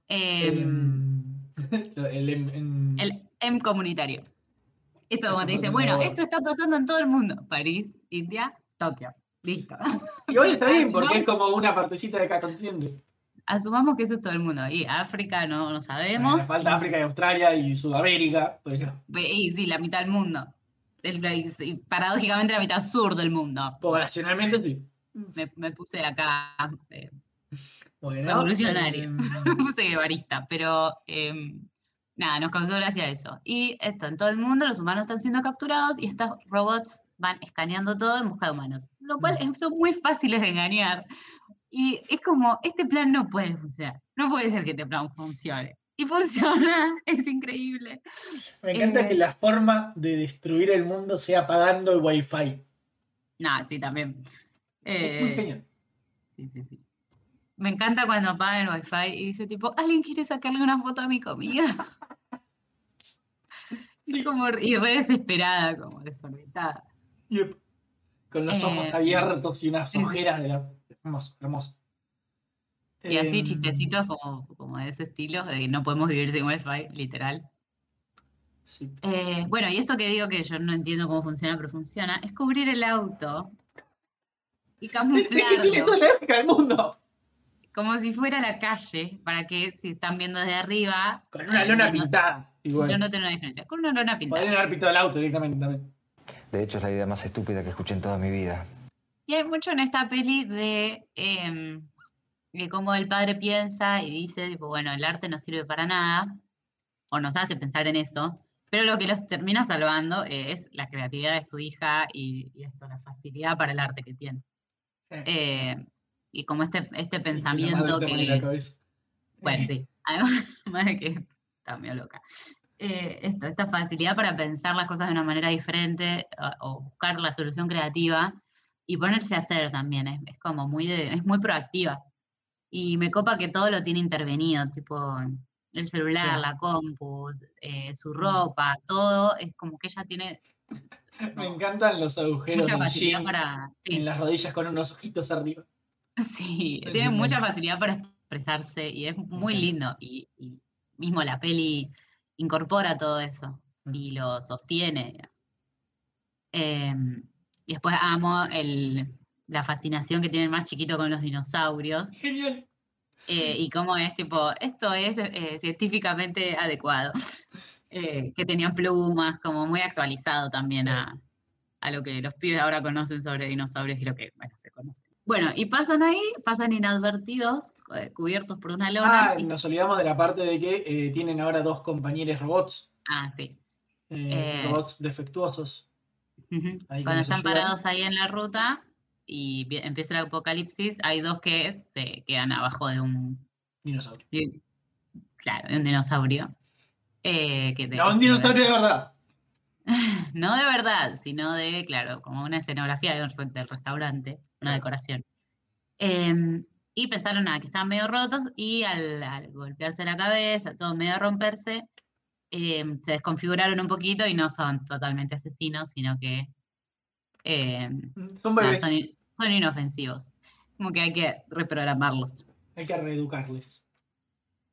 Em, El, [LAUGHS] el, en- el M comunitario. Esto como te dice, bueno, esto está pasando en todo el mundo. París, India, Tokio. Listo. [LAUGHS] Igual está bien, porque es como una partecita de cada continente. Asumamos que eso es todo el mundo. Y África no, no sabemos. Bueno, falta África y Australia y Sudamérica. Pero Y sí, la mitad del mundo. el y paradójicamente la mitad sur del mundo. Poblacionalmente sí. Me, me puse acá eh, Bueno, em, [LAUGHS] me puse guevarista, pero em, nada, nos causó gracia eso. Y esto, en todo el mundo los humanos están siendo capturados y estos robots van escaneando todo en busca de humanos, lo cual es- son muy fáciles de engañar. Y es como, este plan no puede funcionar, no puede ser que este plan funcione. Y funciona, [LAUGHS] es increíble. me encanta eh, que la forma de destruir el mundo sea apagando el wifi. Nada, sí, también. Es muy Eh, genial. Sí, sí, sí. Me encanta cuando apagan el wifi y dice tipo, ¿alguien quiere sacarle una foto a mi comida? [LAUGHS] Sí. Como, y re desesperada, como desorbitada. Yep. Con los ojos eh, abiertos y unas ojeras de la. Hermoso, hermoso. Y así Em, chistecitos como, como de ese estilo, de no podemos vivir sin wifi, literal. sí. Eh, bueno, y esto que digo que yo no entiendo cómo funciona, pero funciona, es cubrir el auto y [LAUGHS] camuflarlo como si fuera la calle, para que si están viendo desde arriba, Con una eh, lona no- pintada. Igual. no noten una diferencia. Con una lona pintada. Podrían haber pintado el auto directamente también. De hecho, es la idea más estúpida que escuché en toda mi vida. Y hay mucho en esta peli de, em, de cómo el padre piensa y dice, tipo, bueno, el arte no sirve para nada, o nos hace pensar en eso, pero lo que los termina salvando es la creatividad de su hija y, y esto, la facilidad para el arte que tiene. Eh, Eh, y como este, este pensamiento que, bueno, sí, [LAUGHS] además [LAUGHS] de que está medio loca. Eh, esto, esta facilidad para pensar las cosas de una manera diferente o, o buscar la solución creativa y ponerse a hacer también, es, es como muy, de- es muy proactiva. Y me copa que todo lo tiene intervenido, tipo el celular, Sí. la compu, eh, su ropa, todo, es como que ella tiene [LAUGHS] Me encantan los agujeros del jean para... sí. en las rodillas con unos ojitos arriba. Sí, tiene mucha facilidad para expresarse y es muy lindo. Y, y mismo la peli incorpora todo eso Mm. y lo sostiene. Em, y después amo el, la fascinación que tiene el más chiquito con los dinosaurios Genial. eh, y cómo es tipo, esto es eh, científicamente adecuado. [LAUGHS] Eh, que tenían plumas, como muy actualizado también Sí. a, a lo que los pibes ahora conocen sobre dinosaurios y lo que, bueno, se conoce. Bueno, y pasan ahí, pasan inadvertidos, eh, cubiertos por una lona. Ah, y- nos olvidamos de la parte de que eh, tienen ahora dos compañeros robots. ah, sí. eh, Eh, robots defectuosos. Cuando están parados ahí en la ruta y empieza el apocalipsis, hay dos que se quedan abajo de un, Dinosaurio. claro, de un dinosaurio. que No, un dinosaurio de verdad. [LAUGHS] No de verdad, sino de, claro, como una escenografía de un del restaurante, una decoración. Em, y pensaron nada, que estaban medio rotos y al, al golpearse la cabeza, todo medio romperse, em, se desconfiguraron un poquito y no son totalmente asesinos, sino que em, Son nada, son, son inofensivos. Como que hay que reprogramarlos. Hay que reeducarles.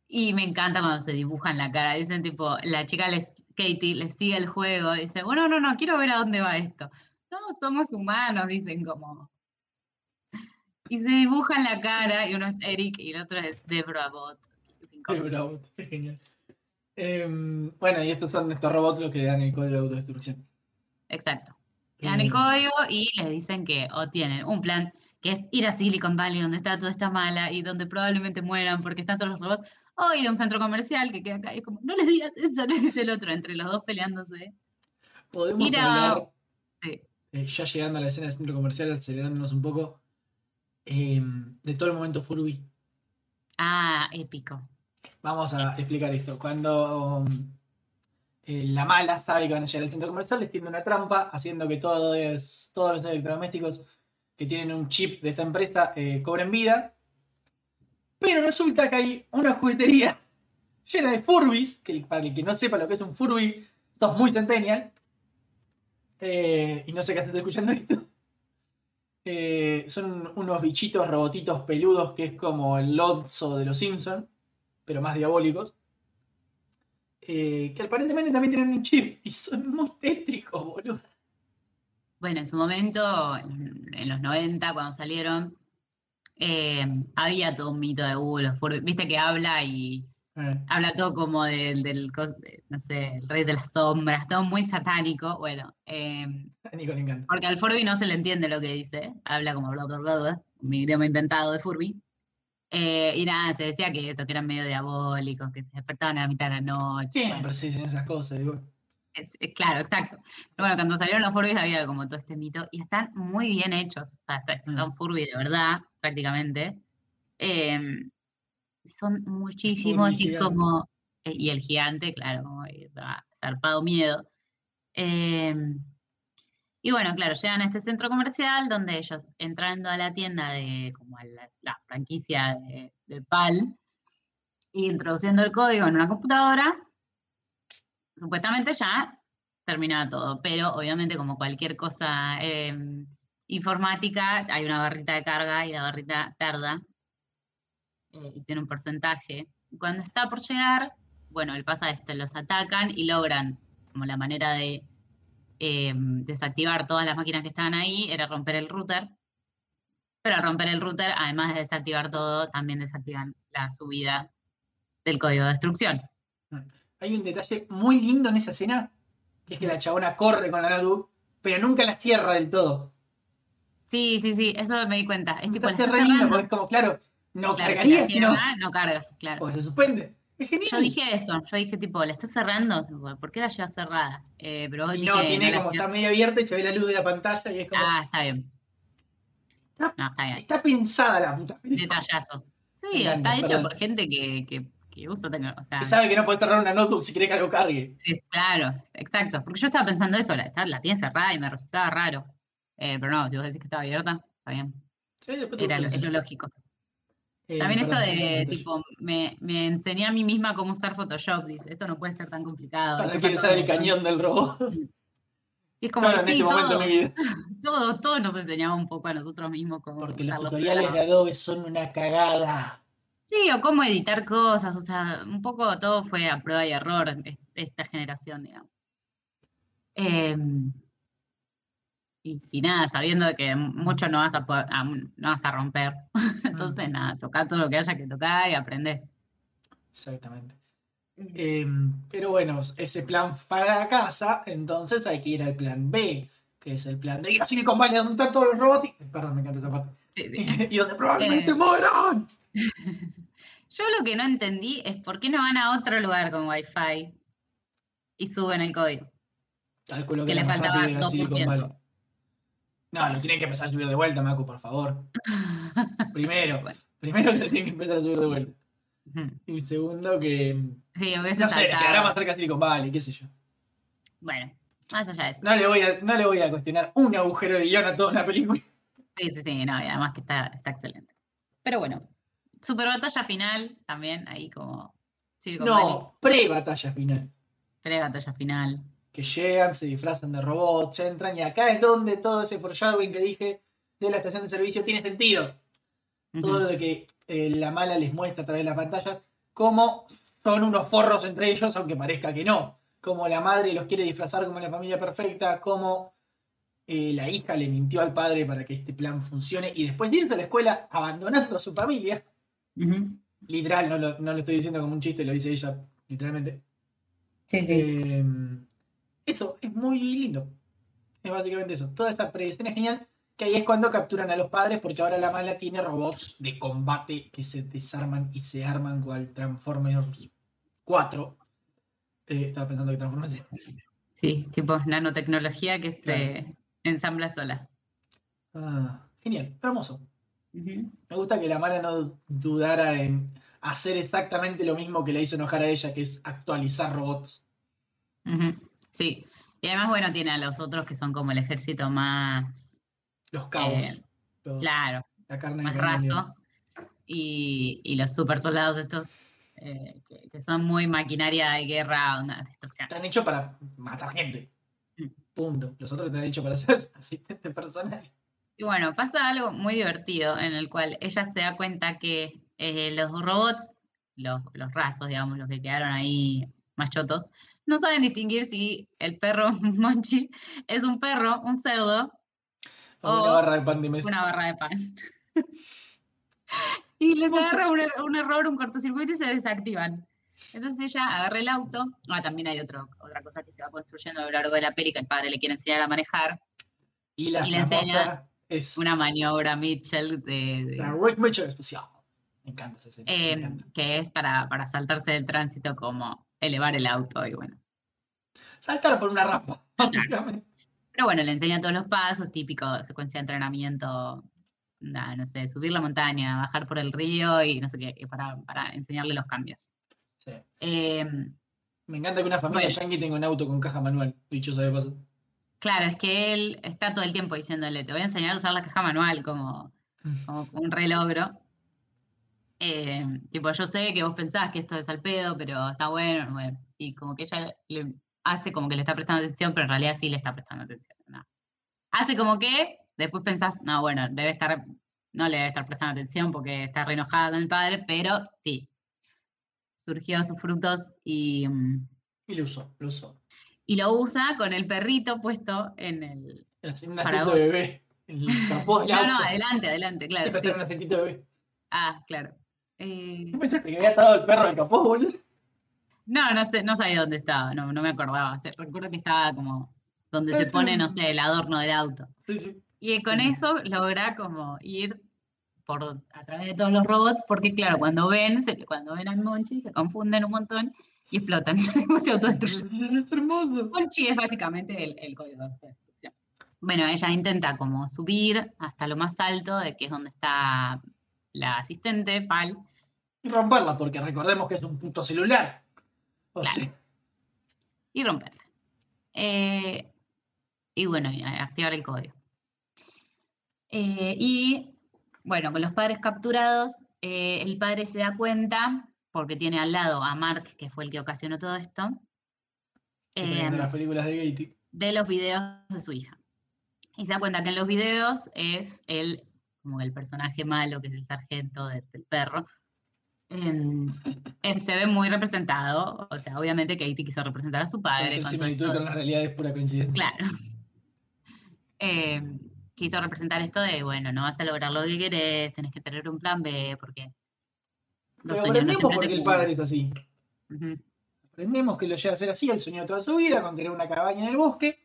Y me encanta cuando se dibujan la cara. Dicen tipo, la chica les, Katie les sigue el juego. Dice, bueno, no, no, quiero ver a dónde va esto. No, somos humanos, dicen como. Y se dibujan la cara, y uno es Eric y el otro es Deborah Bot. Es incómodo. bravo, qué genial. Em, bueno, y estos son estos robots los que dan el código de autodestrucción. Exacto. Le dan el código y les dicen que o tienen un plan que es ir a Silicon Valley donde está toda esta mala y donde probablemente mueran porque están todos los robots, o ir a un centro comercial que queda acá y es como, no les digas eso, [LAUGHS] le dice el otro, entre los dos peleándose. Podemos ir a- hablar, Sí. eh, ya llegando a la escena del centro comercial, acelerándonos un poco, em, de todo el momento Furby. Ah, épico. Vamos a explicar esto. Cuando um, eh, la mala sabe que van a llegar al centro comercial, les tiende una trampa, haciendo que todos, todos los electrodomésticos que tienen un chip de esta empresa eh, cobren vida. Pero resulta que hay una juguetería [LAUGHS] llena de Furbis, que para el que no sepa lo que es un Furby, sos muy centennial. Eh, y no sé qué haces escuchando esto. Eh, son unos bichitos, robotitos peludos, que es como el Lotso de los Simpsons pero más diabólicos, eh, que aparentemente también tienen un chip y son muy tétricos, boludo. Bueno, en su momento, en, en los 90, cuando salieron, eh, había todo un mito de Furby. Viste que habla y Eh, Habla todo como del, del no sé, el rey de las sombras, todo muy satánico. Bueno, Nico le encanta. porque al Furby no se le entiende lo que dice. Habla como bla, bla, bla, bla, un idioma inventado de Furby. Eh, y nada, se decía que eso, que eran medio diabólicos, que se despertaban a la mitad de la noche. bueno. Siempre se dicen esas cosas. digo. Es- es claro, exacto. Pero bueno, cuando salieron los Furbies había como todo este mito y están muy bien hechos. O sea, está- son Mm. Furby de verdad, prácticamente. Em, son muchísimos y como. eh, Y el gigante, claro, zarpado miedo. Em, y bueno, claro, llegan a este centro comercial donde ellos entrando a la tienda de como a la, la franquicia de, de PAL y introduciendo el código en una computadora, supuestamente ya terminaba todo, pero obviamente como cualquier cosa em, informática, hay una barrita de carga y la barrita tarda eh, y tiene un porcentaje. Cuando está por llegar, bueno, el pasa esto, los atacan y logran, como la manera de em, desactivar todas las máquinas que estaban ahí, era romper el router. Pero al romper el router, además de desactivar todo, también desactivan la subida del código de destrucción. Hay un detalle muy lindo en esa escena, que es que la chabona corre con la notebook, pero nunca la cierra del todo. Sí, sí, sí, eso me di cuenta. Es tipo, está lindo, porque es como, claro, no Claro, si cargaría, sino cierra, no carga, claro. o se suspende. Es genial. Yo dije eso, yo dije tipo, ¿la está cerrando? ¿Por qué la lleva cerrada? Eh, pero vos y no, tiene como está medio abierta y se ve la luz de la pantalla y es como. Ah, está bien. Está- No, está bien. Está pensada la puta. Detallazo. Sí, está hecha por gente que, que, que usa. O sea, Que sabe que no puede cerrar una notebook si quiere que algo cargue. sí, claro, exacto. Porque yo estaba pensando eso, la, la tiene cerrada y me resultaba raro. Eh, pero no, si vos decís que estaba abierta, está bien. Sí, Era, lo- es lo lógico. Eh, También esto de, tipo, me, me enseñé a mí misma cómo usar Photoshop, dice, esto no puede ser tan complicado. Quiere pasa usar el un montón". cañón del robot. [LAUGHS] Y es como, Claro, sí, este todos, [LAUGHS] todos, todos nos enseñamos un poco a nosotros mismos cómo Porque los usar los tutoriales de. Adobe son una cagada. Sí, o cómo editar cosas, o sea, un poco todo fue a prueba y error es- esta generación, digamos. Em, y, y nada, sabiendo que mucho no vas a, poder- a- no vas a romper. [LAUGHS] Entonces, nada, toca todo lo que haya que tocar y aprendes. Exactamente. Eh, pero bueno, ese plan fracasa, entonces hay que ir al plan B, que es el plan de ir a Silicon Valley donde están todos los robots. y- Perdón, me encanta esa parte. Sí, sí. [LAUGHS] y donde probablemente Eh. mueran. [LAUGHS] Yo lo que no entendí es por qué no van a otro lugar con Wi-Fi y suben el código. Calculo que, que le era más faltaba rápido ir a Silicon 2%. No, lo tienen que empezar a subir de vuelta, Macu, por favor. [LAUGHS] Primero, Bueno, primero que lo tienen que empezar a subir de vuelta. Y segundo que, Sí, hubiese no sé, quedará más cerca Silicon Valley, qué sé yo. Bueno, más allá de eso. No le voy a, no le voy a cuestionar un agujero de guion a toda una película. Sí, sí, sí, no, y además que está, está excelente. Pero bueno, super batalla final también, ahí como Silicon No, pre-batalla final. pre-batalla final. Que llegan, se disfrazan de robots, entran y acá es donde todo ese foreshadowing que dije de la estación de servicio tiene sentido. Todo lo de que eh, la mala les muestra a través de las pantallas cómo son unos forros entre ellos, aunque parezca que no. Como la madre los quiere disfrazar como la familia perfecta, como eh, la hija le mintió al padre para que este plan funcione y después de irse a la escuela abandonando a su familia. Literal, no lo, no lo estoy diciendo como un chiste, lo dice ella literalmente. Sí, sí. Eh, eso es muy lindo. Es básicamente eso. Toda esta preescena es genial. Que ahí es cuando capturan a los padres, porque ahora la mala tiene robots de combate que se desarman y se arman cual Transformers 4. Eh, estaba pensando que Transformers. Sí, tipo nanotecnología que se ensambla sola. Ah, genial, hermoso. Me gusta que la mala no dudara en hacer exactamente lo mismo que le hizo enojar a ella, que es actualizar robots. Ujú, Sí. Y además, bueno, tiene a los otros que son como el ejército más, Los cabos. Eh, los- claro, la carne más raso. Y, y los super soldados estos eh, que, que son muy maquinaria de guerra, una destrucción. Están hechos para matar gente. Mm. Punto. Los otros están hechos para [LAUGHS] ser asistente personal. Y bueno, pasa algo muy divertido en el cual ella se da cuenta que eh, los robots, los, los rasos, digamos, los que quedaron ahí machotos, no saben distinguir si el perro [LAUGHS] Monchi es un perro, un cerdo O una barra de pan de mesa. una barra de pan. [LAUGHS] y les agarra un, er- un error, un cortocircuito y se desactivan. Entonces ella agarra el auto. Ah, también hay otro, otra cosa que se va construyendo a lo largo de la peli que el padre le quiere enseñar a manejar. Y, la Y le enseña es Una maniobra Mitchell de, de- la Rick Mitchell especial. Me encanta me eh, encanta. que es para, para saltarse del tránsito como elevar el auto y bueno. Saltar por una rampa, [LAUGHS] básicamente. Pero bueno, le enseña todos los pasos, típico secuencia de entrenamiento, nada, no sé, subir la montaña, bajar por el río y no sé qué, para, para enseñarle los cambios. Sí. Eh, Me encanta que una familia Bueno. yankee tenga un auto con caja manual, dicho sea de paso. claro, es que él está todo el tiempo diciéndole, te voy a enseñar a usar la caja manual como, como un relogro. Eh, tipo, yo sé que vos pensás que esto es al pedo, pero está bueno, bueno. Y como que ella le hace como que le está prestando atención, pero en realidad sí le está prestando atención. no. Hace como que después pensás, no, bueno, debe estar, no le debe estar prestando atención porque está re enojada con el padre, pero sí. Surgió sus frutos y, mm, Y lo usó, lo usó. y lo usa con el perrito puesto en el. Un Para bebé. En el capó No, no, adelante, adelante, claro. Sí. bebé. Ah, claro. Eh, ¿Tú pensaste que había atado el perro capó, boludo? No, no sé, no sabía dónde estaba, no, no me acordaba. Recuerdo que estaba como donde Ah, se pone, no sé, el adorno del auto. Sí, sí. Y con eso logra como ir por a través de todos los robots, porque claro, cuando ven, se- cuando ven a Monchi se confunden un montón y explotan, [LAUGHS] se autodestruyen. Es hermoso. Monchi es básicamente el, el código de autodestrucción. Bueno, ella intenta como subir hasta lo más alto, de que es donde está la asistente, Pal, Y romperla, porque recordemos que es un puto celular. O Claro. sea, y romperla. Eh, y bueno, activar el código. Eh, y bueno, con los padres capturados, eh, el padre se da cuenta, porque tiene al lado a Mark, que fue el que ocasionó todo esto, viendo em, las películas de Gaty. de los videos de su hija. Y se da cuenta que en los videos es el, como el personaje malo, que es el sargento del, perro. em, em, se ve muy representado. O sea, obviamente Katie quiso representar a su padre. Con con la realidad es pura coincidencia. Claro. Eh, quiso representar esto de, bueno, no vas a lograr lo que querés, tenés que tener un plan B, porque Pero no aprendemos siempre porque el padre es así. Aprendemos que lo llega a ser así, él soñó toda su vida con tener una cabaña en el bosque,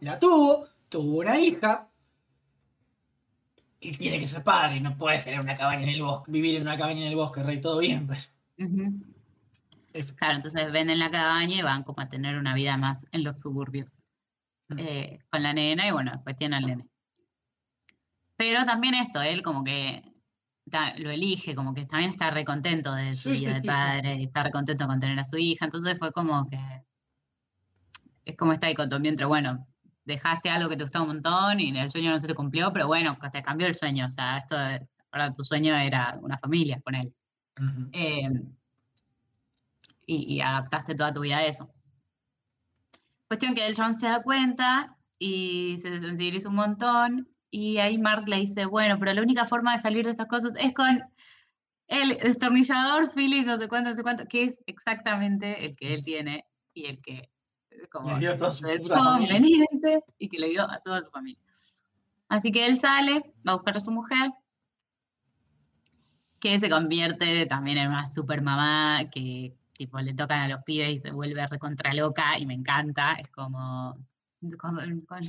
la tuvo, tuvo una hija, y tiene que ser padre, no puedes tener una cabaña en el bosque, vivir en una cabaña en el bosque, rey, todo bien, pero... Claro, entonces venden la cabaña y van como a tener una vida más en los suburbios Mm. eh, con la nena y bueno, después tiene al nene. Pero también esto, él como que ta- lo elige, como que también está recontento de su vida de padre, y está recontento con tener a su hija, entonces fue como que es como esta dicotomía entre, bueno, dejaste algo que te gustaba un montón y el sueño no se te cumplió, pero bueno, te cambió el sueño, o sea, esto, ahora tu sueño era una familia con él. Ujú. Eh, y, y adaptaste toda tu vida a eso. Cuestión que el chabón se da cuenta y se sensibiliza un montón. Y ahí Mark le dice, bueno, pero la única forma de salir de esas cosas es con el destornillador Phillips, no sé cuánto, no sé cuánto, que es exactamente el que él tiene y el que como Le dio a toda su es conveniente y que le dio a toda su familia. Así que él sale, va a buscar a su mujer, que se convierte también en una super mamá que tipo le tocan a los pibes y se vuelve recontra loca y me encanta. Es como. con- con-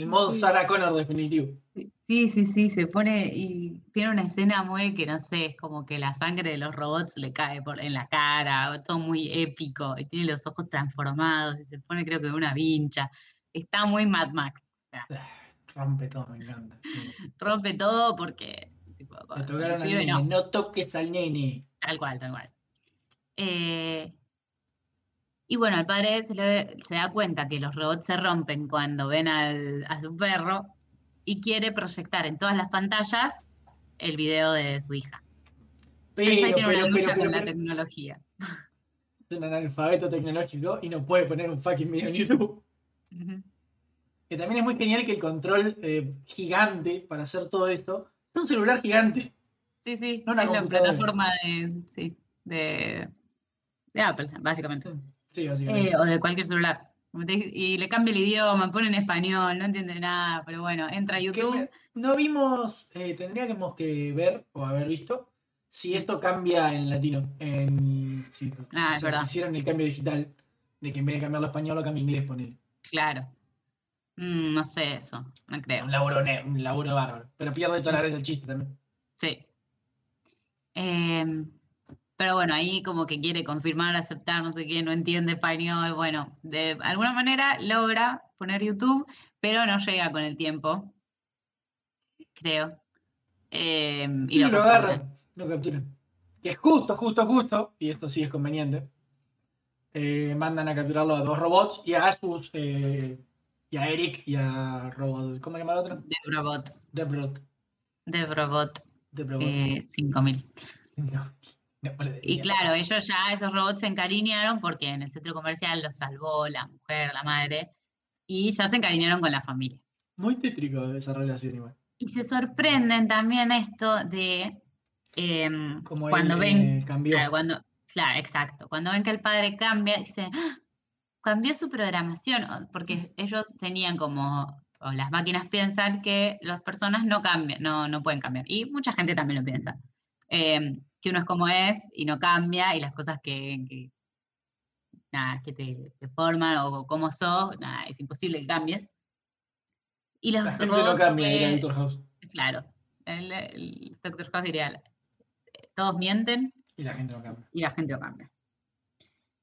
El modo. Sarah Connor definitivo. Sí, sí, sí, se pone y tiene una escena muy que no sé, es como que la sangre de los robots le cae por, en la cara, todo muy épico, y tiene los ojos transformados y se pone creo que una vincha. Está muy Mad Max, o sea, Rompe todo, me encanta. rompe todo porque tipo, con Le el tocaron al pibe nene, no. no toques al nene. Tal cual, tal cual. Eh, y bueno, el padre se, le- se da cuenta que los robots se rompen cuando ven al- a su perro y quiere proyectar en todas las pantallas el video de su hija. Pero, tiene pero, una lucha pero, con la tecnología. es un analfabeto tecnológico y no puede poner un fucking video en YouTube. Que también es muy genial que el control eh, gigante para hacer todo esto es un celular gigante. Sí, sí, No una es la plataforma de, sí, de, de Apple, básicamente. Sí, básicamente. Eh, o de cualquier celular. Y le cambia el idioma, pone en español, no entiende nada, pero bueno, entra a YouTube. no vimos, eh, tendríamos que ver o haber visto si esto cambia en latino. En, si, Ah, si- hicieron el cambio digital de que en vez de cambiarlo a español lo cambia a inglés, poner Claro. Mm, no sé eso, no creo. un laburo, un laburo bárbaro. Pero pierde toda la gracia del chiste también. Sí. Em, pero bueno, ahí como que quiere confirmar, aceptar, no sé qué, no entiende español. Bueno, de alguna manera logra poner YouTube, pero no llega con el tiempo. Creo. Em, y Y lo lo agarran, lo capturan. Que es justo, justo, justo, y esto sí es conveniente. eh, mandan a capturarlo a dos robots y a sus. eh, y a Eric y a Robot. ¿Cómo se llama el otro? Debrobot. Debrobot Debrobot. eh, 5000. No, no, Y claro, ellos ya, esos robots se encariñaron porque en el centro comercial los salvó la mujer, la madre, y ya se encariñaron con la familia. Muy tétrico esa relación igual. Y se sorprenden también esto de em, Como cuando él, ven, eh, cambió. claro, cuando, claro, exacto, cuando ven que el padre cambia, dice, "Ah, cambió su programación, porque [LAUGHS] ellos tenían como, o las máquinas piensan que las personas no cambian, no, no pueden cambiar, y mucha gente también lo piensa, em, que uno es como es y no cambia, y las cosas que, que, nada, que te, te forman o como sos, nada, es imposible que cambies. Y los gente no robots cambia, Doctor House. Claro, el, el Dr. House diría, eh, todos mienten Y la gente no cambia. y la gente lo cambia.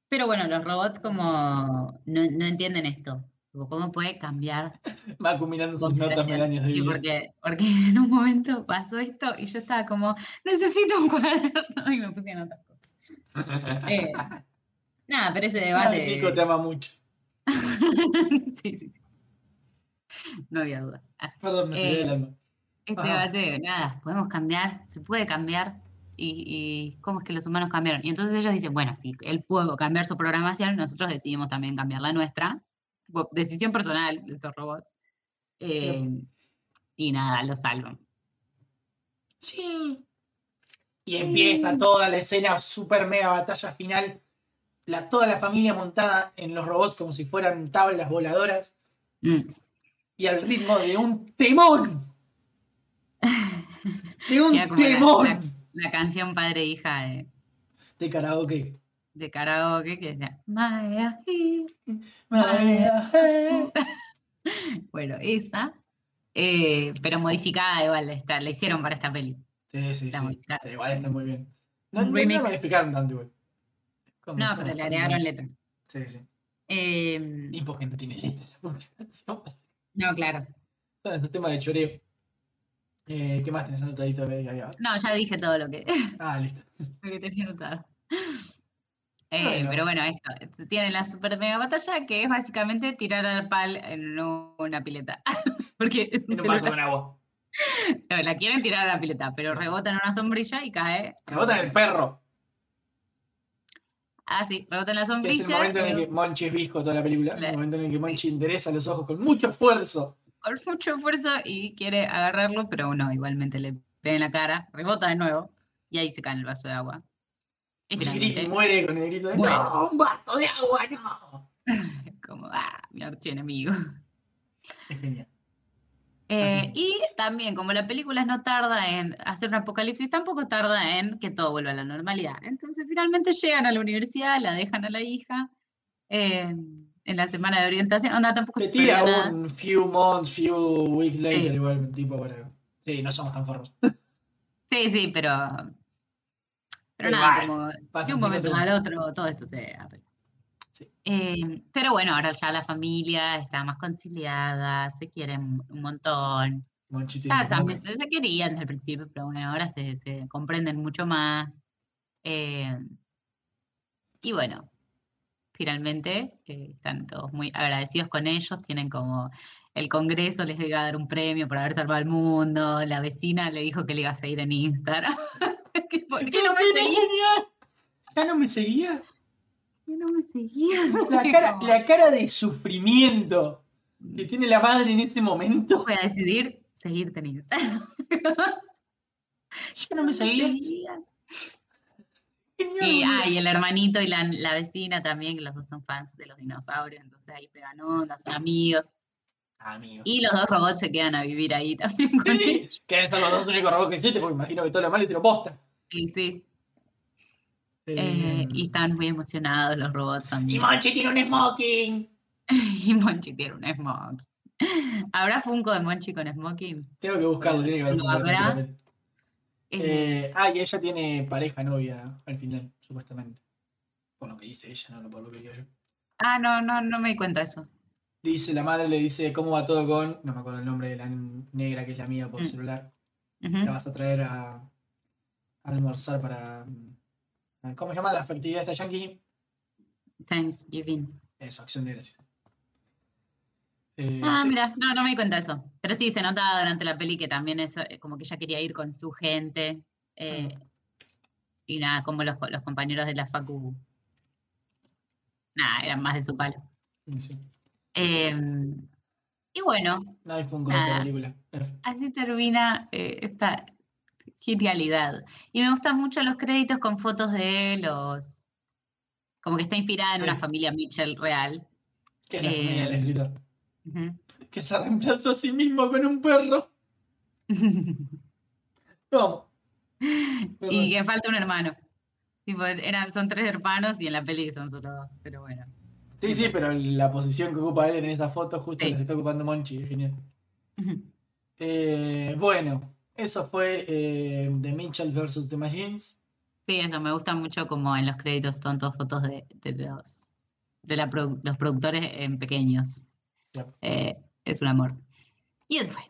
Pero bueno, los robots como no, no entienden esto. ¿Cómo puede cambiar [LAUGHS] Va su sus notas configuración? medañas de vida. porque, porque en un momento pasó esto y yo estaba como, necesito un cuaderno [LAUGHS] y me puse a anotar cosas. Eh, nada, pero ese debate... Ay, Nico te ama mucho. [LAUGHS] sí, sí, sí. No había dudas. Ah, Perdón, me Eh. Este Ajá. debate de nada, podemos cambiar, se puede cambiar. Y, y cómo es que los humanos cambiaron. Y entonces ellos dicen, bueno, si él pudo cambiar su programación, nosotros decidimos también cambiar la nuestra. Tipo, decisión personal de estos robots. Eh, y nada, lo salvan. Sí. Y empieza toda la escena super mega batalla final. La, toda la familia montada en los robots como si fueran tablas voladoras. Mm. Y al ritmo de un temón. [LAUGHS] De un la- temón. la, la canción padre e hija de, De karaoke. De karaoke que decía, Maya, eh. [LAUGHS] Bueno, esa. eh, pero modificada igual, está, la hicieron para esta peli. Sí, sí, Está sí. modificada. Igual está muy bien. No, no, no explicaron tanto igual. Como- No, pero le agregaron letra. Sí, sí. Eh, Y porque no tiene letra. [LAUGHS] No, claro. Es un tema de choreo. Eh, ¿Qué más tenés anotadito? No, ya dije todo lo que, Ah, listo. [LAUGHS] lo que tenía anotado. Eh, Bueno. Pero bueno, esto. Tiene la super mega batalla que es básicamente tirar al pal en una pileta. [LAUGHS] Porque es un En con agua. No, la quieren tirar a la pileta, pero rebota en una sombrilla y cae. Rebota en el perro. Ah, sí, rebota en la Que es el sombrilla. momento en el que Monchi es visco toda la película. El momento en el que Monchi endereza los ojos con mucho esfuerzo. con mucho esfuerzo y quiere agarrarlo, pero no, igualmente le pega en la cara, rebota de nuevo y ahí se cae en el vaso de agua. Grita y muere con el grito de Muere. ¡No! ¡Un vaso de agua! ¡No! [LAUGHS] como, ah, mi archienemigo. Es genial. Eh, y también, como la película no tarda en hacer un apocalipsis, tampoco tarda en que todo vuelva a la normalidad. Entonces, finalmente llegan a la universidad, la dejan a la hija eh, en la semana de orientación. Onda, tampoco Se tira nada. un few months, few weeks later, Sí. igual, tipo para. Sí, no somos tan forros. Sí, sí, pero. Pero Igual, nada, como de un momento al otro, todo esto se arregla. Sí. Eh, pero bueno, ahora ya la familia está más conciliada, se quieren un montón. Ah, también se, se querían desde el principio, pero bueno, ahora se, se comprenden mucho más. Eh, y bueno, finalmente eh, están todos muy agradecidos con ellos, tienen como el Congreso les iba a dar un premio por haber salvado al mundo, la vecina le dijo que le iba a seguir en Instagram. [LAUGHS] [LAUGHS] ¿Qué- ¿Por qué no me seguías? ¿Ya no me seguías? ¿Por qué no me seguías? [LAUGHS] La cara, la cara de sufrimiento que tiene la madre en ese momento. Voy a decidir seguirte en Instagram. [LAUGHS] Ya no me seguías. Y, ah, y el hermanito y la, la vecina también, que los dos son fans de los dinosaurios, entonces ahí pegan ondas, son amigos. Amigo. Y los dos robots se quedan a vivir ahí también con Sí, ellos. que son los dos únicos robots que existen, porque imagino que todo lo malo hicieron posta. Y sí. Eh, y están muy emocionados los robots y también. Monchi tiene un smoking. [LAUGHS] Y Monchi tiene un smoking. ¿Habrá Funko de Monchi con smoking? Tengo que buscarlo, tiene que haber ¿Lo Funko de habrá? Eh, ah, y ella tiene pareja, novia, al final, supuestamente. Por lo que dice ella, no por lo que digo yo. ah, no, no, no me di cuenta de eso. Dice, la madre le dice, ¿cómo va todo con...? No me acuerdo el nombre de la negra que es la mía por Mm. celular. La vas a traer a almorzar para... mm, ¿Cómo se llama la festividad esta yankee? Thanksgiving. Eso, acción de gracias. Eh, Ah, sí. mira, no, no me di cuenta de eso. Pero sí, se notaba durante la peli que también eso, eh, como que ella quería ir con su gente. eh, Y nada, como los, los compañeros de la Facu. Nada, eran más de su palo. Sí. Em, y bueno, No de esta Nada. película. así termina esta genialidad. Y me gustan mucho los créditos con fotos de los. Como que está inspirada en Sí. una familia Mitchell real. Que del Eh, escritor. Ujú. Que se reemplazó a sí mismo con un perro. [LAUGHS] ¿Cómo? Y que falta un hermano. Tipo, eran, son tres hermanos y en la peli son solo dos, pero bueno. Sí, sí, pero la posición que ocupa él en esa foto justo Sí. la que está ocupando Monchi, es genial. Eh, bueno, eso fue eh, The Mitchell vs. The Machines. Sí, eso me gusta mucho como en los créditos son todas fotos de, de los de la produ- los productores en pequeños. Eh, es un amor. Y eso fue.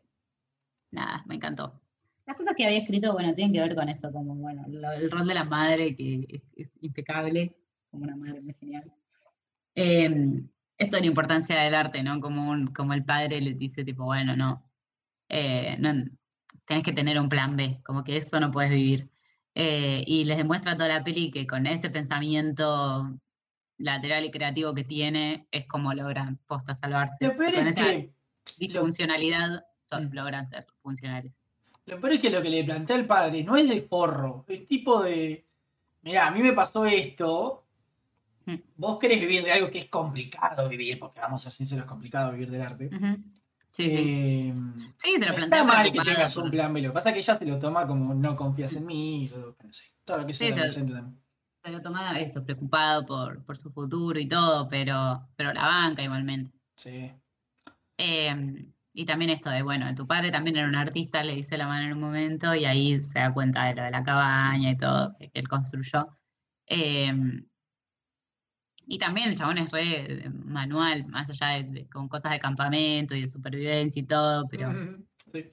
Nada, me encantó. Las cosas que había escrito, bueno, tienen que ver con esto, como, bueno, lo- el rol de la madre, que es, es impecable, como una madre muy genial. Eh, esto de la importancia del arte, ¿no? Como, un, como el padre le dice, tipo, bueno, no, eh, no, tenés que tener un plan B, como que eso no puedes vivir. Eh, y les demuestra toda la peli que con ese pensamiento lateral y creativo que tiene, es como logran posta salvarse. Lo peor con es esa que, disfuncionalidad son- Mm. logran ser funcionales. lo peor es que lo que le plantea el padre no es de forro, es tipo de. Mirá, a mí me pasó esto. Mm. Vos querés vivir de algo que es complicado vivir, porque vamos a ser sinceros, es complicado vivir del arte. Ujú. Sí, sí. Eh, Sí, se lo plantea está mal que tengas por- un plan B. Lo que pasa es que ella se lo toma como no confías en mí y todo, no sé, todo lo que Sí, se representa también. se lo toma esto, preocupado por, por su futuro y todo, pero, pero la banca igualmente. Sí. Eh, y también esto de, bueno, tu padre también era un artista, le dice la mano en un momento, y ahí se da cuenta de lo de la cabaña y todo que, que él construyó. Eh, y también el chabón es re eh, manual, más allá de, de- con cosas de campamento y de supervivencia y todo, pero sí.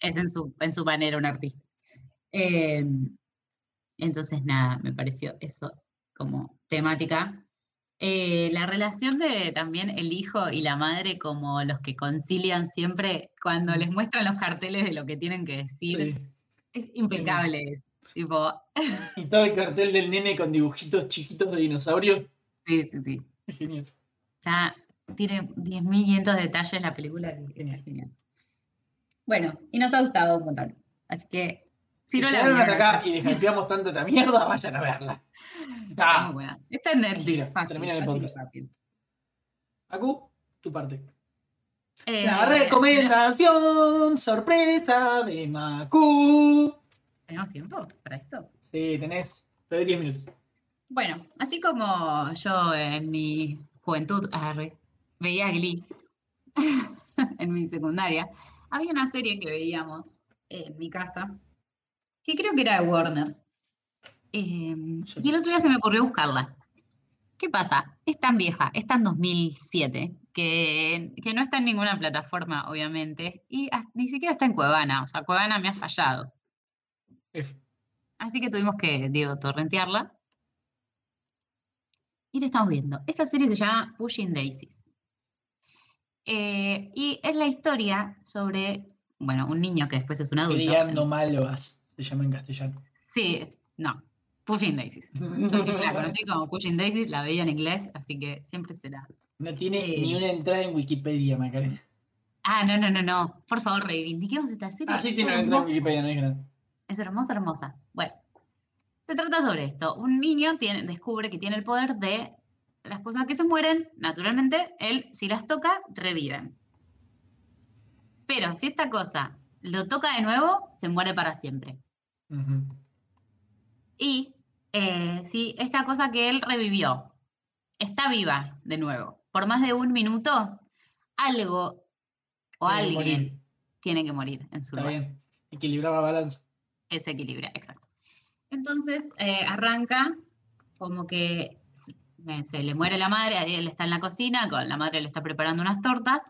es en su, en su manera un artista. Eh, entonces, nada, me pareció eso como temática. Eh, la relación de también el hijo y la madre como los que concilian siempre cuando les muestran los carteles de lo que tienen que decir, Sí. es impecable eso. Tipo, Y todo el cartel del nene con dibujitos chiquitos de dinosaurios. Sí, sí, sí. Es genial. Ya tiene 10.500 detalles la película Genial. está genial. Bueno, y nos ha gustado un montón. Así que, si Si no la hasta acá [LAUGHS] y tanto esta mierda, vayan a verla. Está Ah, muy buena. Está en Netflix. Fácil, termina el podcast. Acu, tu parte. Eh, La recomendación sorpresa de Macu. ¿Tenemos tiempo para esto? Sí, tenés. Te doy 10 minutos. Bueno, así como yo en mi juventud arre, veía Glee [LAUGHS] en mi secundaria, había una serie que veíamos en mi casa que creo que era de Warner. Eh, y el otro día se me ocurrió buscarla. ¿Qué pasa? Es tan vieja, es tan 2007, que, que no está en ninguna plataforma, obviamente, y ni siquiera está en Cuevana. O sea, Cuevana me ha fallado. F. Así que tuvimos que, digo, torrentearla. Y la estamos viendo. Esa serie se llama Pushing Daisies. Eh, y es la historia sobre, bueno, un niño que después es un adulto. Criando malvas. Se llama en castellano. Sí, no, Pushing Daisies. Yo siempre la conocí [LAUGHS] como Pushing Daisies, la veía en inglés, así que siempre será. No tiene Eh. ni una entrada en Wikipedia, Macarena. Ah, no, no, no, no. Por favor, reivindiquemos esta serie. Ah, sí es tiene una entrada en. Wikipedia, no dije nada. Es hermosa, hermosa. Bueno, se trata sobre esto. Un niño tiene, descubre que tiene el poder de las cosas que se mueren, naturalmente, él, si las toca, reviven. Pero si esta cosa lo toca de nuevo, se muere para siempre. Y eh, sí, esta cosa que él revivió está viva de nuevo. Por más de un minuto, algo o Tiene alguien tiene que morir en su Está lugar. bien. Equilibrar la balanza. Ese equilibrio, exacto. Entonces eh, arranca como que se, eh, se le muere la madre, él está en la cocina, con la madre le está preparando unas tortas.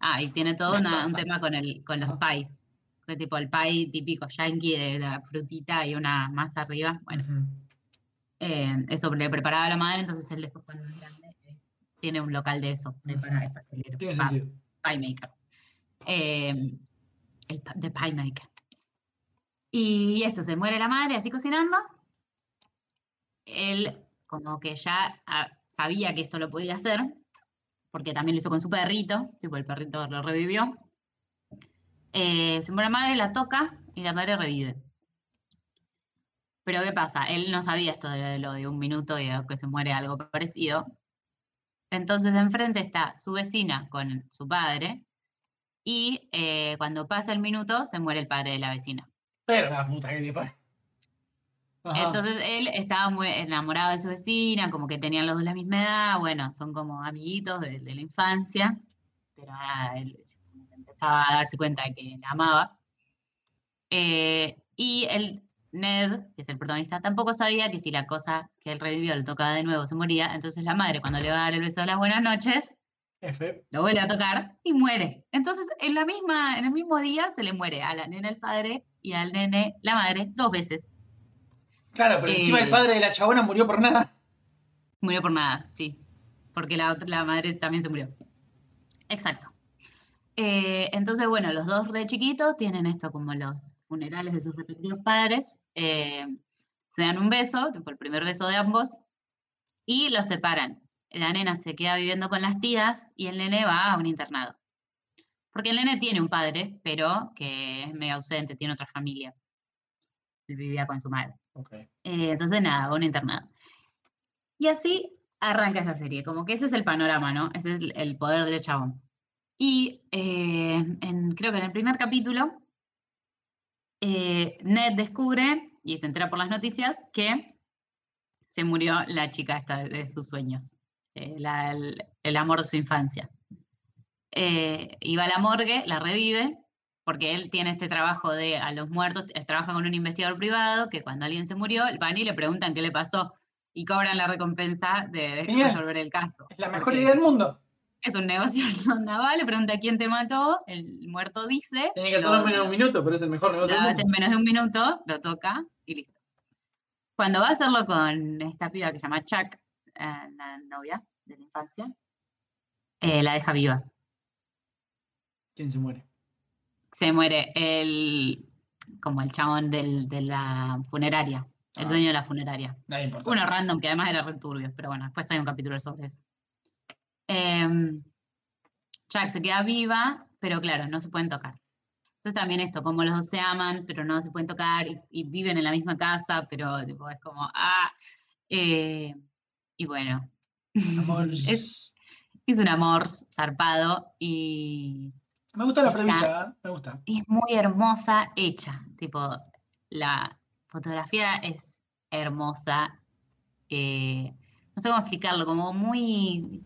Ah, y tiene todo una- un tema con, el, con los pies. Que tipo el pie típico yankee de la frutita y una masa arriba. Bueno, Ujú. eh, eso le preparaba la madre, entonces él después cuando es grande eh, tiene un local de eso, de para de pastelero, Tiene pa- sentido. pie maker. Eh, el de pie maker. Y esto, se muere la madre así cocinando. Él como que ya ah, sabía que esto lo podía hacer, porque también lo hizo con su perrito, tipo el perrito lo revivió. Eh, se muere la madre, la toca y la madre revive. Pero ¿qué pasa? Él no sabía esto de lo de un minuto y de que se muere algo parecido. Entonces enfrente está su vecina con su padre y eh, cuando pasa el minuto se muere el padre de la vecina. Pero la puta que te parió. Ajá. Entonces él estaba muy enamorado de su vecina, como que tenían los dos la misma edad, bueno, son como amiguitos de, de la infancia, pero nada, él empezaba a darse cuenta de que la amaba. Eh, y el Ned, que es el protagonista, tampoco sabía que si la cosa que él revivió le tocaba de nuevo se moría, entonces la madre cuando le va a dar el beso de las buenas noches, F. lo vuelve a tocar y muere. Entonces, en, la misma, en el mismo día se le muere a la nena el padre y al nene la madre dos veces. Claro, pero encima el Eh, padre de la chabona murió por nada. Murió por nada, sí. Porque la, otra- la madre también se murió. Exacto. Eh, entonces, bueno, los dos re chiquitos tienen esto como los funerales de sus respectivos padres. eh, se dan un beso, tipo el primer beso de ambos, y los separan. La nena se queda viviendo con las tías y el nene va a un internado. Porque el nene tiene un padre, pero que es medio ausente, tiene otra familia. Él vivía con su madre. Ok. Eh, entonces, nada, un internado. Y así arranca esa serie, como que ese es el panorama, ¿no? Ese es el- poder del chabón. Y eh, en- creo que en el primer capítulo, eh, Ned descubre y se entera por las noticias que se murió la chica esta de, de sus sueños, eh, la- el, el amor de su infancia. Eh, iba a la morgue, la revive, porque él tiene este trabajo de a los muertos, eh, trabaja con un investigador privado que cuando alguien se murió, van y le preguntan qué le pasó y cobran la recompensa de, Bien. resolver el caso. Es la mejor idea del mundo. Es un negocio [LAUGHS] naval, le pregunta quién te mató, el muerto dice, Tiene que hacer menos de un minuto, pero es el mejor negocio lo hace en menos de un minuto, lo toca y listo. Cuando va a hacerlo con esta piba que se llama Chuck, eh, la novia de la infancia, eh, la deja viva. ¿Quién se muere? Se muere el, como el chabón del- de la funeraria, el Ah. dueño de la funeraria. Uno random que además era re turbio, pero bueno, después hay un capítulo sobre eso. Em, Jack se queda viva, pero claro, no se pueden tocar. Entonces también esto, como los dos se aman, pero no se pueden tocar y, y viven en la misma casa, pero tipo, es como, ah, eh, y bueno, [LAUGHS] es un amor zarpado y Me gusta la está- premisa, ¿eh? me gusta. es muy hermosa hecha. Tipo, la fotografía es hermosa. eh, no sé cómo explicarlo, como muy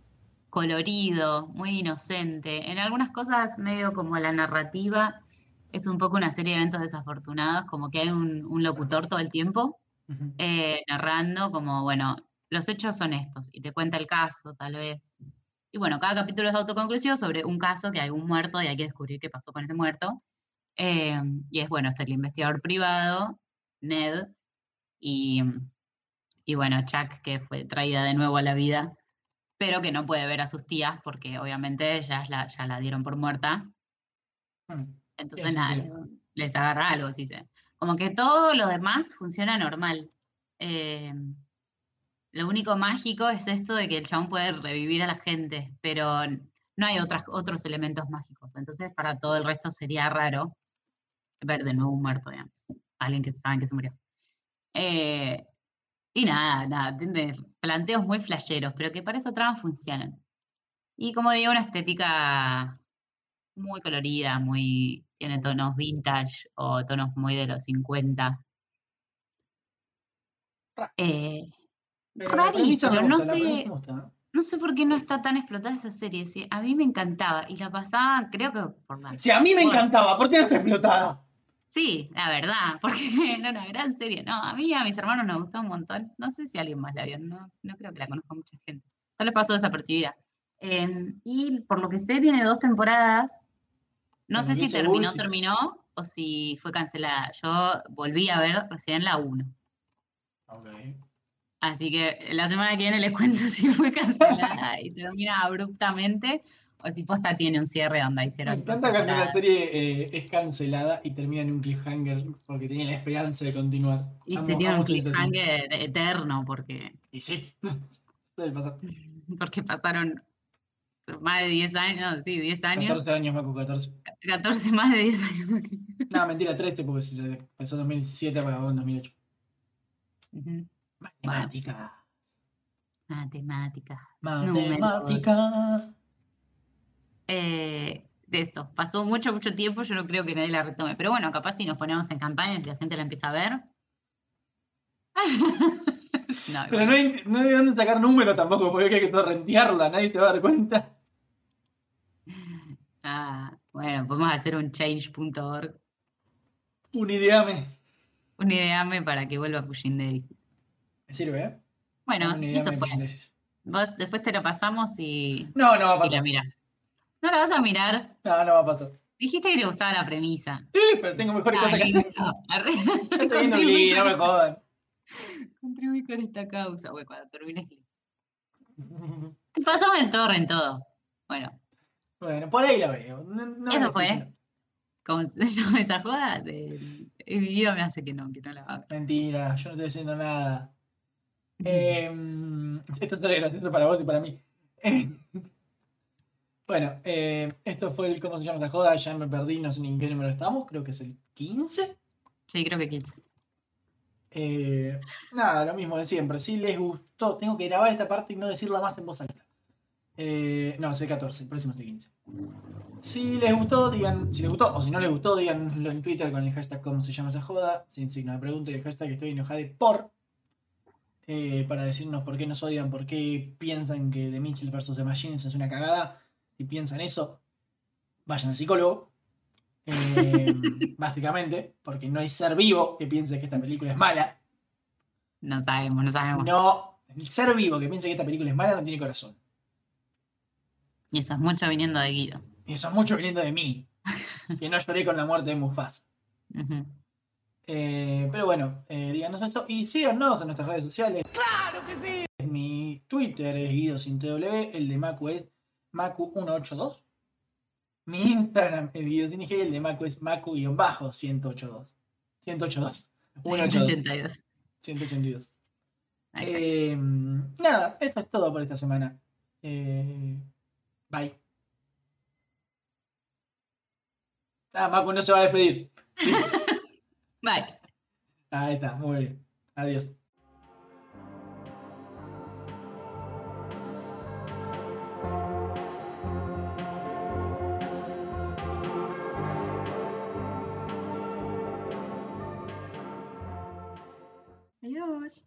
colorido, muy inocente. En algunas cosas, medio como la narrativa, es un poco una serie de eventos desafortunados, como que hay un, un locutor todo el tiempo eh, narrando como, bueno, los hechos son estos, y te cuenta el caso, tal vez. Y bueno, cada capítulo es autoconclusivo sobre un caso que hay un muerto y hay que descubrir qué pasó con ese muerto. Eh, y es bueno, está el investigador privado, Ned, y, y bueno, Chuck, que fue traída de nuevo a la vida, pero que no puede ver a sus tías porque obviamente ya la, ya la dieron por muerta. Mm. Entonces, nada, les agarra algo, sí se. Como que todo lo demás funciona normal. Eh, lo único mágico es esto de que el chabón puede revivir a la gente, pero no hay otras, otros elementos mágicos. Entonces, para todo el resto sería raro ver de nuevo un muerto, digamos. Alguien que saben que se murió. Eh, y nada, nada, planteos muy flasheros, pero que para esa trama funcionan. Y como digo, una estética muy colorida, muy tiene tonos vintage o tonos muy de los 50. Eh, Pero no sé- gusta. no sé por qué no está tan explotada esa serie. sí. A mí me encantaba y la pasaba, creo que por la. Si a mí me encantaba, ¿por qué no está explotada? Sí, la verdad, [LAUGHS] porque era una gran serie. No, a mí y a mis hermanos nos gustó un montón. No sé si alguien más la vio, no, no creo que la conozca mucha gente. Tal vez pasó desapercibida. Eh, y por lo que sé, tiene dos temporadas. No sé si terminó, terminó o si fue cancelada. Yo volví a ver recién la 1. Ok. Así que la semana que viene les [LAUGHS] cuento si fue cancelada y termina abruptamente o si posta tiene un cierre donde Me hicieron. dos encanta cuando temporadas. serie eh, es cancelada y termina en un cliffhanger porque tenía la esperanza de continuar. Y amo un cliffhanger eterno porque, Y sí. [LAUGHS] Pasar. [LAUGHS] porque pasaron más de 10 años, sí, 10 años, 14 años, Macu, 14. 14 más de 10 años. No, mentira, 13 porque si se empezó en 2007 para en 2008. Ujú. Matemática. Matemática. Matemática. Eh, de esto, pasó mucho, mucho tiempo, yo no creo que nadie la retome. Pero bueno, capaz si nos ponemos en campaña y la gente la empieza a ver. [LAUGHS] no, Pero no hay, no hay de dónde sacar número tampoco porque hay que torrentearla, nadie se va a dar cuenta. Ah, bueno, podemos hacer un change.org, Un ideame. un ideame para que vuelva Pushing Daisies. Me sirve, ¿eh? Bueno, eso fue. Vos después te lo pasamos y, No, no va a y la pasar. mirás. ¿No la vas a mirar? No, no va a pasar. Dijiste que te gustaba la premisa. Sí, pero tengo mejores cosas que hacer. [LAUGHS] Estoy no me jodan. contribuí con esta causa, güey, cuando termines. Te pasamos el torre en todo. Bueno, Bueno, por ahí la veo. No- Eso fue. no. como se [LAUGHS] llama esa joda, el, el video me hace que no, que no la haga. Mentira, yo no estoy haciendo nada. Eh, esto es gracioso para vos y para mí. Eh, [LAUGHS] bueno, eh, esto fue el cómo se llama esta joda. Ya me perdí, no sé ni en qué número estamos. Creo que es el 15. Sí, creo que 15. Eh, nada, lo mismo de siempre. Si les gustó, tengo que grabar esta parte y no decirla más en voz alta. No, es el 14, el próximo es el 15. Si les gustó, digan, si les gustó, o si no les gustó, díganlo en Twitter con el hashtag cómo se llama esa joda, sin signo de pregunta y el hashtag estoy enojado por. Eh, para decirnos por qué nos odian, por qué piensan que The Mitchell vs. The Machines es una cagada. Si piensan eso, vayan al psicólogo. Eh, [LAUGHS] básicamente, porque no hay ser vivo que piense que esta película es mala. No sabemos, no sabemos. No, el ser vivo que piense que esta película es mala no tiene corazón. Y eso es mucho viniendo de Guido. Y eso es mucho viniendo de mí, que no lloré con la muerte de Mufasa. Ujú. Eh, pero bueno, eh, díganos eso y síganos en nuestras redes sociales. ¡Claro que sí! Mi Twitter es Guido sin TW, el de Macu es Macu182. Mi Instagram es Guido sin IG, el de Macu es Macu-182. 182. 182. 182. 182. Ahí está. Eh, nada, eso es todo por esta semana. Eh, bye. Ah, Macu no se va a despedir. [LAUGHS] Bye. Ahí está, muy bien. Adiós. Adiós.